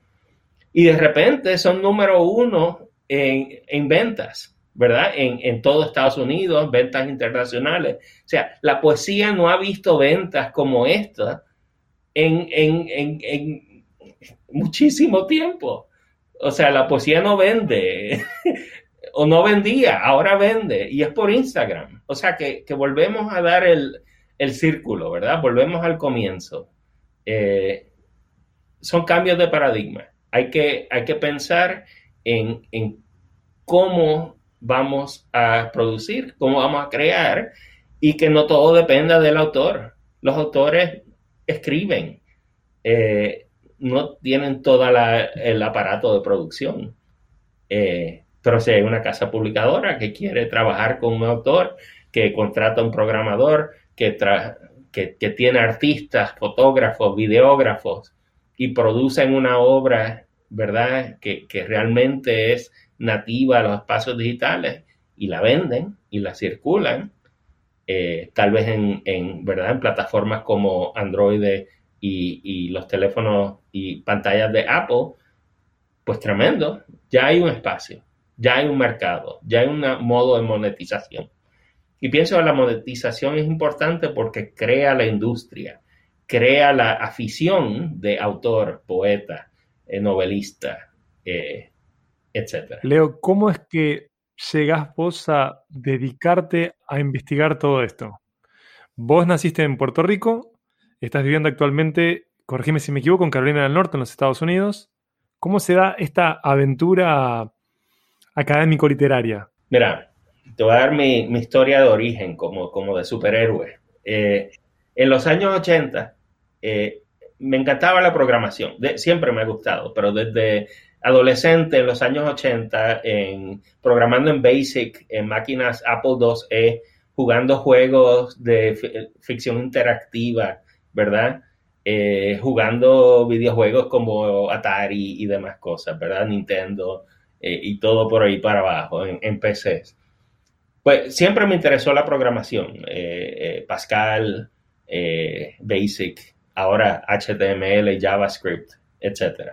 y de repente son número uno en, ventas, ¿verdad? En, todo Estados Unidos, ventas internacionales. O sea, la poesía no ha visto ventas como esta en, en muchísimo tiempo. O sea, la poesía no vende o no vendía, ahora vende y es por Instagram. O sea, que, volvemos a dar el, círculo, ¿verdad? Volvemos al comienzo. Eh, son cambios de paradigma hay que, hay que pensar en, cómo vamos a producir, cómo vamos a crear y que no todo dependa del autor. Los autores escriben, eh, no tienen todo el aparato de producción. Eh, pero si hay una casa publicadora que quiere trabajar con un autor, que contrata un programador, que, que tiene artistas, fotógrafos, videógrafos, y producen una obra, ¿verdad? Que, realmente es nativa a los espacios digitales y la venden y la circulan, eh, tal vez en, ¿verdad? En plataformas como Android y, y, los teléfonos y pantallas de Apple, pues tremendo, ya hay un espacio, ya hay un mercado, ya hay un modo de monetización. Y pienso que la monetización es importante porque crea la industria, crea la afición de autor, poeta, eh, novelista, eh, etc. Leo, ¿cómo es que llegas vos a dedicarte a investigar todo esto? Vos naciste en Puerto Rico, estás viviendo actualmente, corregime si me equivoco, en Carolina del Norte, en los Estados Unidos. ¿Cómo se da esta aventura académico-literaria? Mira, te voy a dar mi, historia de origen como, como de superhéroe. Eh, en los años 80, eh, me encantaba la programación, siempre me ha gustado, pero desde adolescente en los años 80, en, programando en BASIC, en máquinas Apple IIe, jugando juegos de ficción interactiva, ¿verdad? eh, jugando videojuegos como Atari y demás cosas, ¿verdad? Nintendo eh, y todo por ahí para abajo en, en PCs. Pues siempre me interesó la programación, eh, Pascal, Basic, ahora HTML, JavaScript, etc.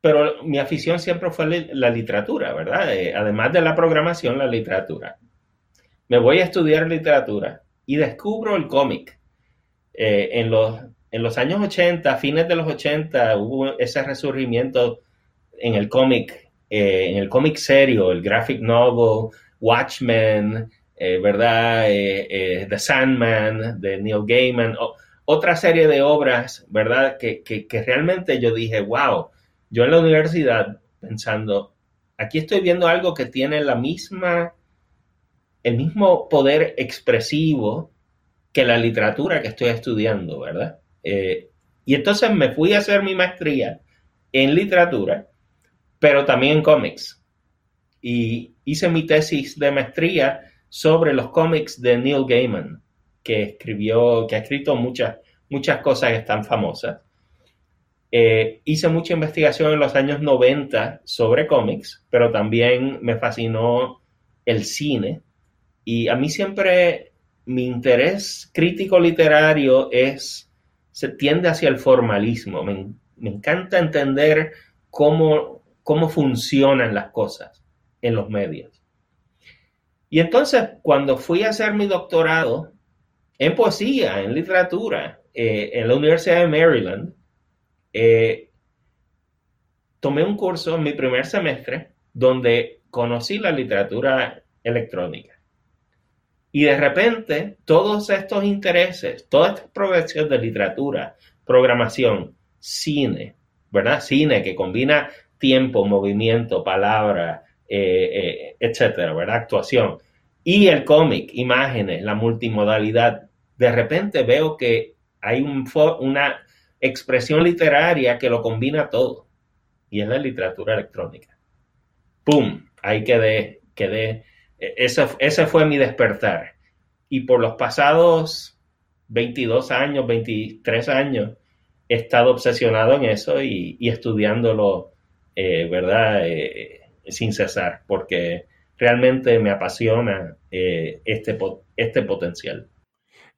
pero mi afición siempre fue la literatura, ¿verdad? además de la programación, la literatura. Me voy a estudiar literatura y descubro el cómic eh, en, los, en los años 80, fines de los 80, hubo ese resurgimiento en el cómic, eh, en el cómic serio, el graphic novel, Watchmen, eh, ¿verdad? The Sandman, de Neil Gaiman, otra serie de obras, ¿verdad? Que, que realmente yo dije, wow, yo en la universidad pensando, aquí estoy viendo algo que tiene la misma, el mismo poder expresivo que la literatura que estoy estudiando, ¿verdad? Eh, y entonces me fui a hacer mi maestría en literatura, pero también en cómics. Y hice mi tesis de maestría sobre los cómics de Neil Gaiman, que escribió, que ha escrito muchas, muchas cosas que están famosas. Eh, hice mucha investigación en los años 90 sobre cómics, pero también me fascinó el cine. Y a mí siempre mi interés crítico literario es, se tiende hacia el formalismo. Me, encanta entender cómo, cómo funcionan las cosas en los medios. Y entonces, cuando fui a hacer mi doctorado en poesía, en literatura, eh, en la Universidad de Maryland, eh, tomé un curso en mi primer semestre donde conocí la literatura electrónica. Y de repente, todos estos intereses, toda esta progresión de literatura, programación, cine, ¿verdad? Cine que combina tiempo, movimiento, palabra, eh, eh, etcétera, ¿verdad? Actuación. Y el cómic, imágenes, la multimodalidad. De repente veo que hay una expresión literaria que lo combina todo. Y es la literatura electrónica. ¡Pum! Ahí quedé, quedé e, ese, fue mi despertar. Y por los pasados 22 años, 23 años, he estado obsesionado en eso y, estudiándolo, eh, ¿verdad? Eh, sin cesar, porque realmente me apasiona eh, este, este potencial.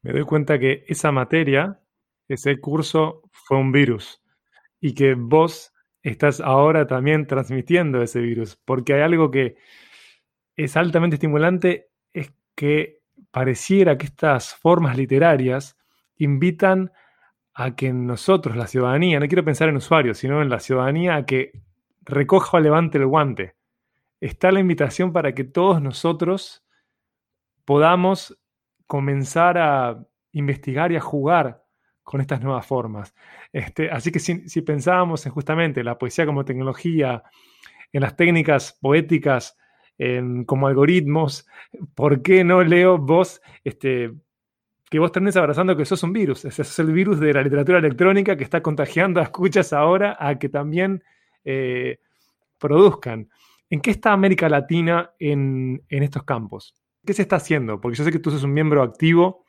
Me doy cuenta que esa materia, ese curso, fue un virus y que vos estás ahora también transmitiendo ese virus, porque hay algo que es altamente estimulante es que pareciera que estas formas literarias invitan a que nosotros, la ciudadanía, no quiero pensar en usuarios, sino en la ciudadanía, a que recoja o levante el guante. Está la invitación para que todos nosotros podamos comenzar a investigar y a jugar con estas nuevas formas. Este, así que si, si pensábamos en justamente la poesía como tecnología, en las técnicas poéticas como algoritmos, ¿por qué no leo vos este, que vos termines abrazando que sos un virus? Ese es el virus de la literatura electrónica que está contagiando a escuchas ahora a que también eh, produzcan. ¿En qué está América Latina en, estos campos? ¿Qué se está haciendo? Porque yo sé que tú sos un miembro activo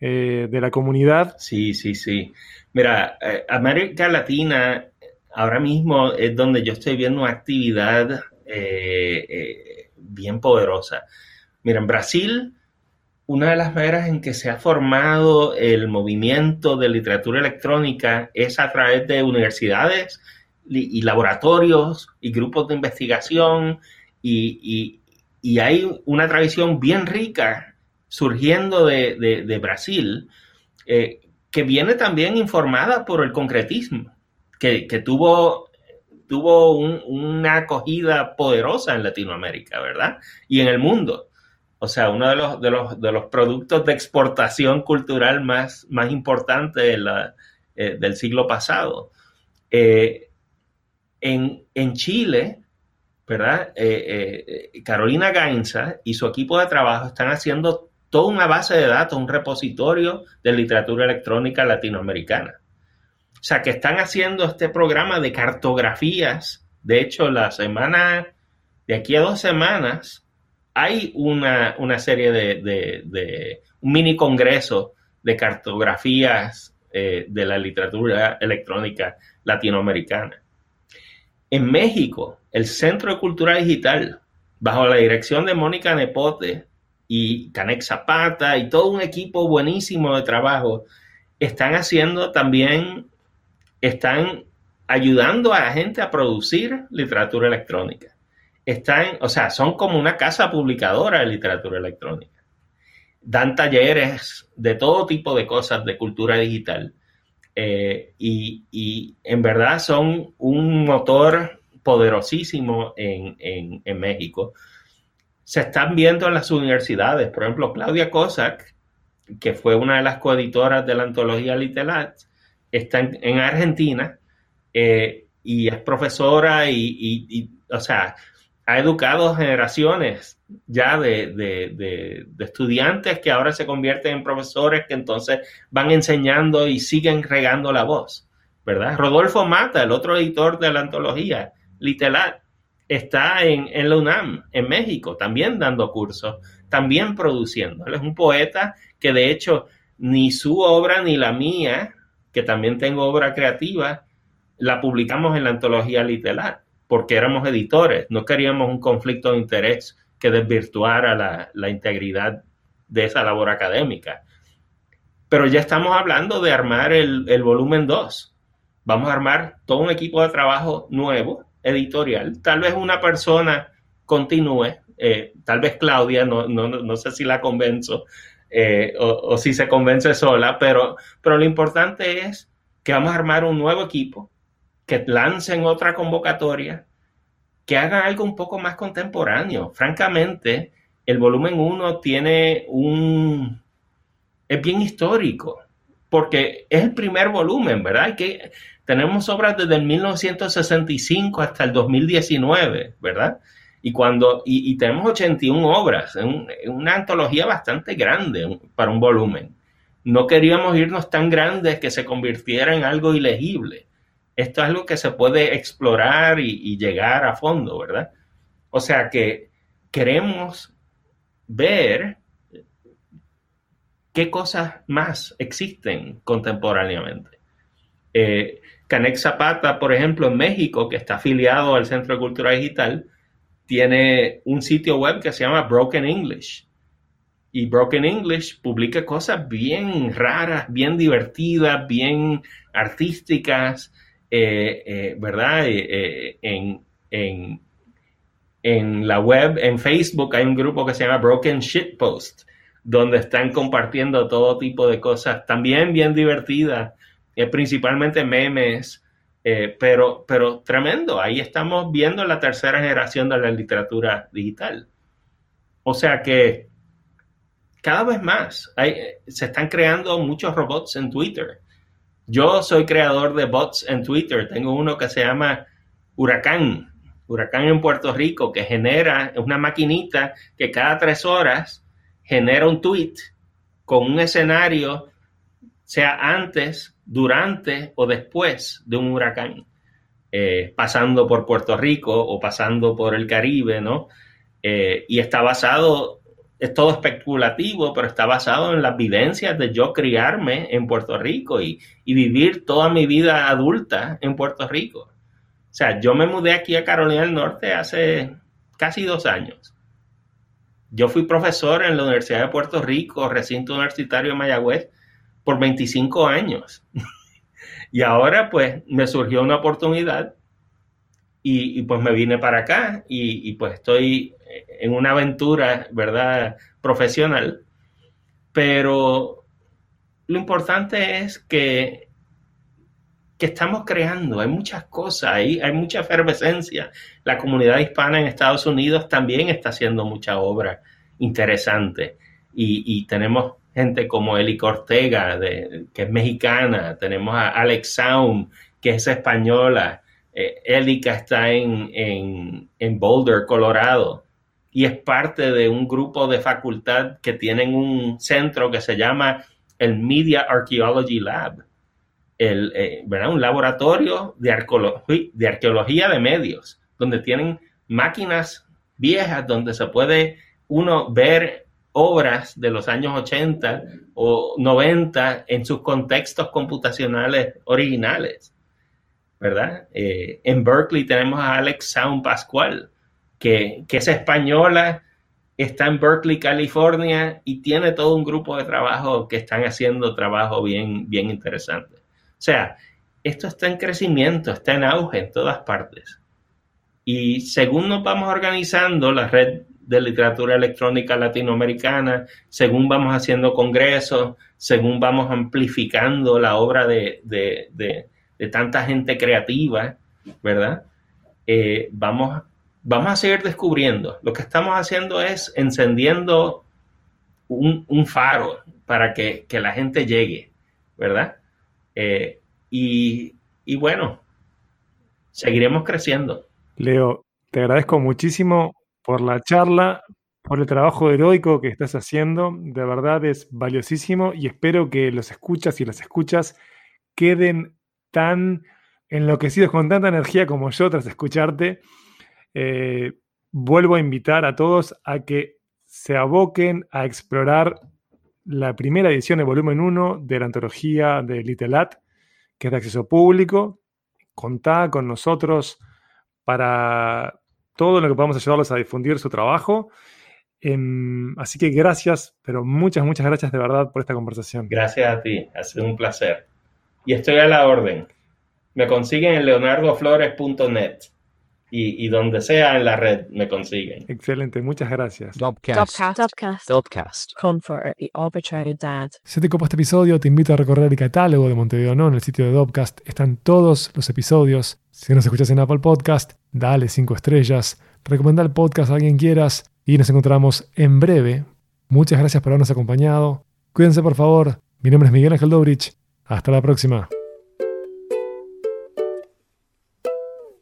eh, de la comunidad. Sí, sí, sí. Mira, eh, América Latina ahora mismo es donde yo estoy viendo actividad bien poderosa. Mira, en Brasil, una de las maneras en que se ha formado el movimiento de literatura electrónica es a través de universidades y laboratorios y grupos de investigación y, hay una tradición bien rica surgiendo de, Brasil eh, que viene también informada por el concretismo, que, que tuvo tuvo una acogida poderosa en Latinoamérica, ¿verdad? Y en el mundo. O sea, uno de los, de los, productos de exportación cultural más, más importantes eh, del siglo pasado. Eh, en, Chile, ¿verdad? Eh, Carolina Gainza y su equipo de trabajo están haciendo toda una base de datos, un repositorio de literatura electrónica latinoamericana. O sea, que están haciendo este programa de cartografías. De hecho, la semana, de aquí a dos semanas, hay una, serie de, un mini congreso de cartografías eh, de la literatura electrónica latinoamericana. En México, el Centro de Cultura Digital, bajo la dirección de Mónica Nepote y Canex Zapata y todo un equipo buenísimo de trabajo, están haciendo también, están ayudando a la gente a producir literatura electrónica. Están, o sea, son como una casa publicadora de literatura electrónica. Dan talleres de todo tipo de cosas de cultura digital. Eh, y, en verdad son un motor poderosísimo en, en, México. Se están viendo en las universidades, por ejemplo, Claudia Cossack, que fue una de las coeditoras de la antología Literat, está en, Argentina eh, y es profesora y, o sea, ha educado generaciones ya de, estudiantes que ahora se convierten en profesores que entonces van enseñando y siguen regando la voz, ¿verdad? Rodolfo Mata, el otro editor de la antología, literal, está en, en la UNAM, en México, también dando cursos, también produciendo. Él es un poeta que de hecho ni su obra ni la mía, que también tengo obra creativa, la publicamos en la antología literal, porque éramos editores, no queríamos un conflicto de interés que desvirtuara la, integridad de esa labor académica. Pero ya estamos hablando de armar el, volumen 2. Vamos a armar todo un equipo de trabajo nuevo, editorial. Tal vez una persona continúe, eh, tal vez Claudia, no, sé si la convenzo eh, o, si se convence sola, pero, pero lo importante es que vamos a armar un nuevo equipo, que lancen otra convocatoria que hagan algo un poco más contemporáneo. Francamente, el volumen 1 tiene un... es bien histórico, porque es el primer volumen, ¿verdad? que tenemos obras desde el 1965 hasta el 2019, ¿verdad? Y cuando y, tenemos 81 obras, es una antología bastante grande para un volumen. No queríamos irnos tan grandes que se convirtiera en algo ilegible esto es algo que se puede explorar y, llegar a fondo, ¿verdad? O sea que queremos ver qué cosas más existen contemporáneamente. Eh, Canex Zapata, por ejemplo, en México, que está afiliado al Centro de Cultura Digital, tiene un sitio web que se llama Broken English. Y Broken English publica cosas bien raras, bien divertidas, bien artísticas, eh, eh, ¿verdad? Eh, en, en, la web, en Facebook, hay un grupo que se llama Broken Shit Post, donde están compartiendo todo tipo de cosas, también bien divertidas, principalmente memes, pero, pero tremendo. Ahí estamos viendo la tercera generación de la literatura digital. O sea que cada vez más se están creando muchos robots en Twitter. Yo soy creador de bots en Twitter. Tengo uno que se llama Huracán. Huracán en Puerto Rico, que genera una maquinita que cada tres horas genera un tweet con un escenario, sea antes, durante o después de un huracán, eh, pasando por Puerto Rico o pasando por el Caribe, ¿no? Eh, y está basado es todo especulativo, pero está basado en las vivencias de yo criarme en Puerto Rico y, vivir toda mi vida adulta en Puerto Rico. O sea, yo me mudé aquí a Carolina del Norte hace casi dos años. Yo fui profesor en la Universidad de Puerto Rico, recinto universitario de Mayagüez, por 25 años. <laughs> y ahora pues me surgió una oportunidad y, pues me vine para acá y, y pues estoy en una aventura, ¿verdad?, profesional. Pero lo importante es que, que estamos creando, hay muchas cosas, hay, hay mucha efervescencia. La comunidad hispana en Estados Unidos también está haciendo mucha obra interesante. Y, tenemos gente como Eli Cortega, que es mexicana, tenemos a Alex Sound, que es española, eh, está en, en, en Boulder, Colorado y es parte de un grupo de facultad que tienen un centro que se llama el Media Archaeology Lab, el, eh, un laboratorio de, arqueología, de arqueología de medios, donde tienen máquinas viejas donde se puede uno ver obras de los años 80 o 90 en sus contextos computacionales originales, ¿verdad? Eh, en Berkeley tenemos a Alex Sound Pascual, que, que es española, está en Berkeley, California, y tiene todo un grupo de trabajo que están haciendo trabajo bien, bien interesante. O sea, esto está en crecimiento, está en auge en todas partes. Y según nos vamos organizando, la red de literatura electrónica latinoamericana, según vamos haciendo congresos, según vamos amplificando la obra de, tanta gente creativa, ¿verdad? Eh, vamos, vamos a seguir descubriendo. Lo que estamos haciendo es encendiendo un, faro para que, la gente llegue, ¿verdad? Eh, y, y bueno, seguiremos creciendo. Leo, te agradezco muchísimo por la charla, por el trabajo heroico que estás haciendo. De verdad es valiosísimo y espero que los escuchas y las escuchas queden tan enloquecidos con tanta energía como yo tras escucharte. Eh, vuelvo a invitar a todos a que se aboquen a explorar la primera edición de volumen 1 de la antología de Little At, que es de acceso público. Contá con nosotros para todo lo que podamos ayudarlos a difundir su trabajo. Em, así que gracias, pero muchas, muchas gracias de verdad por esta conversación. Gracias a ti, ha sido un placer. Y estoy a la orden. Me consiguen en leonardoflores.net y, y, donde sea en la red me consiguen. Excelente, muchas gracias. Dopcast. Dopcast. Dopcast. Confer y Dad. Si te copa este episodio, te invito a recorrer el catálogo de Montevideo No en el sitio de Dopcast. Están todos los episodios. Si nos escuchas en Apple Podcast, dale cinco estrellas, recomenda el podcast a alguien quieras y nos encontramos en breve. Muchas gracias por habernos acompañado. Cuídense por favor. Mi nombre es Miguel Ángel Dobrich. Hasta la próxima.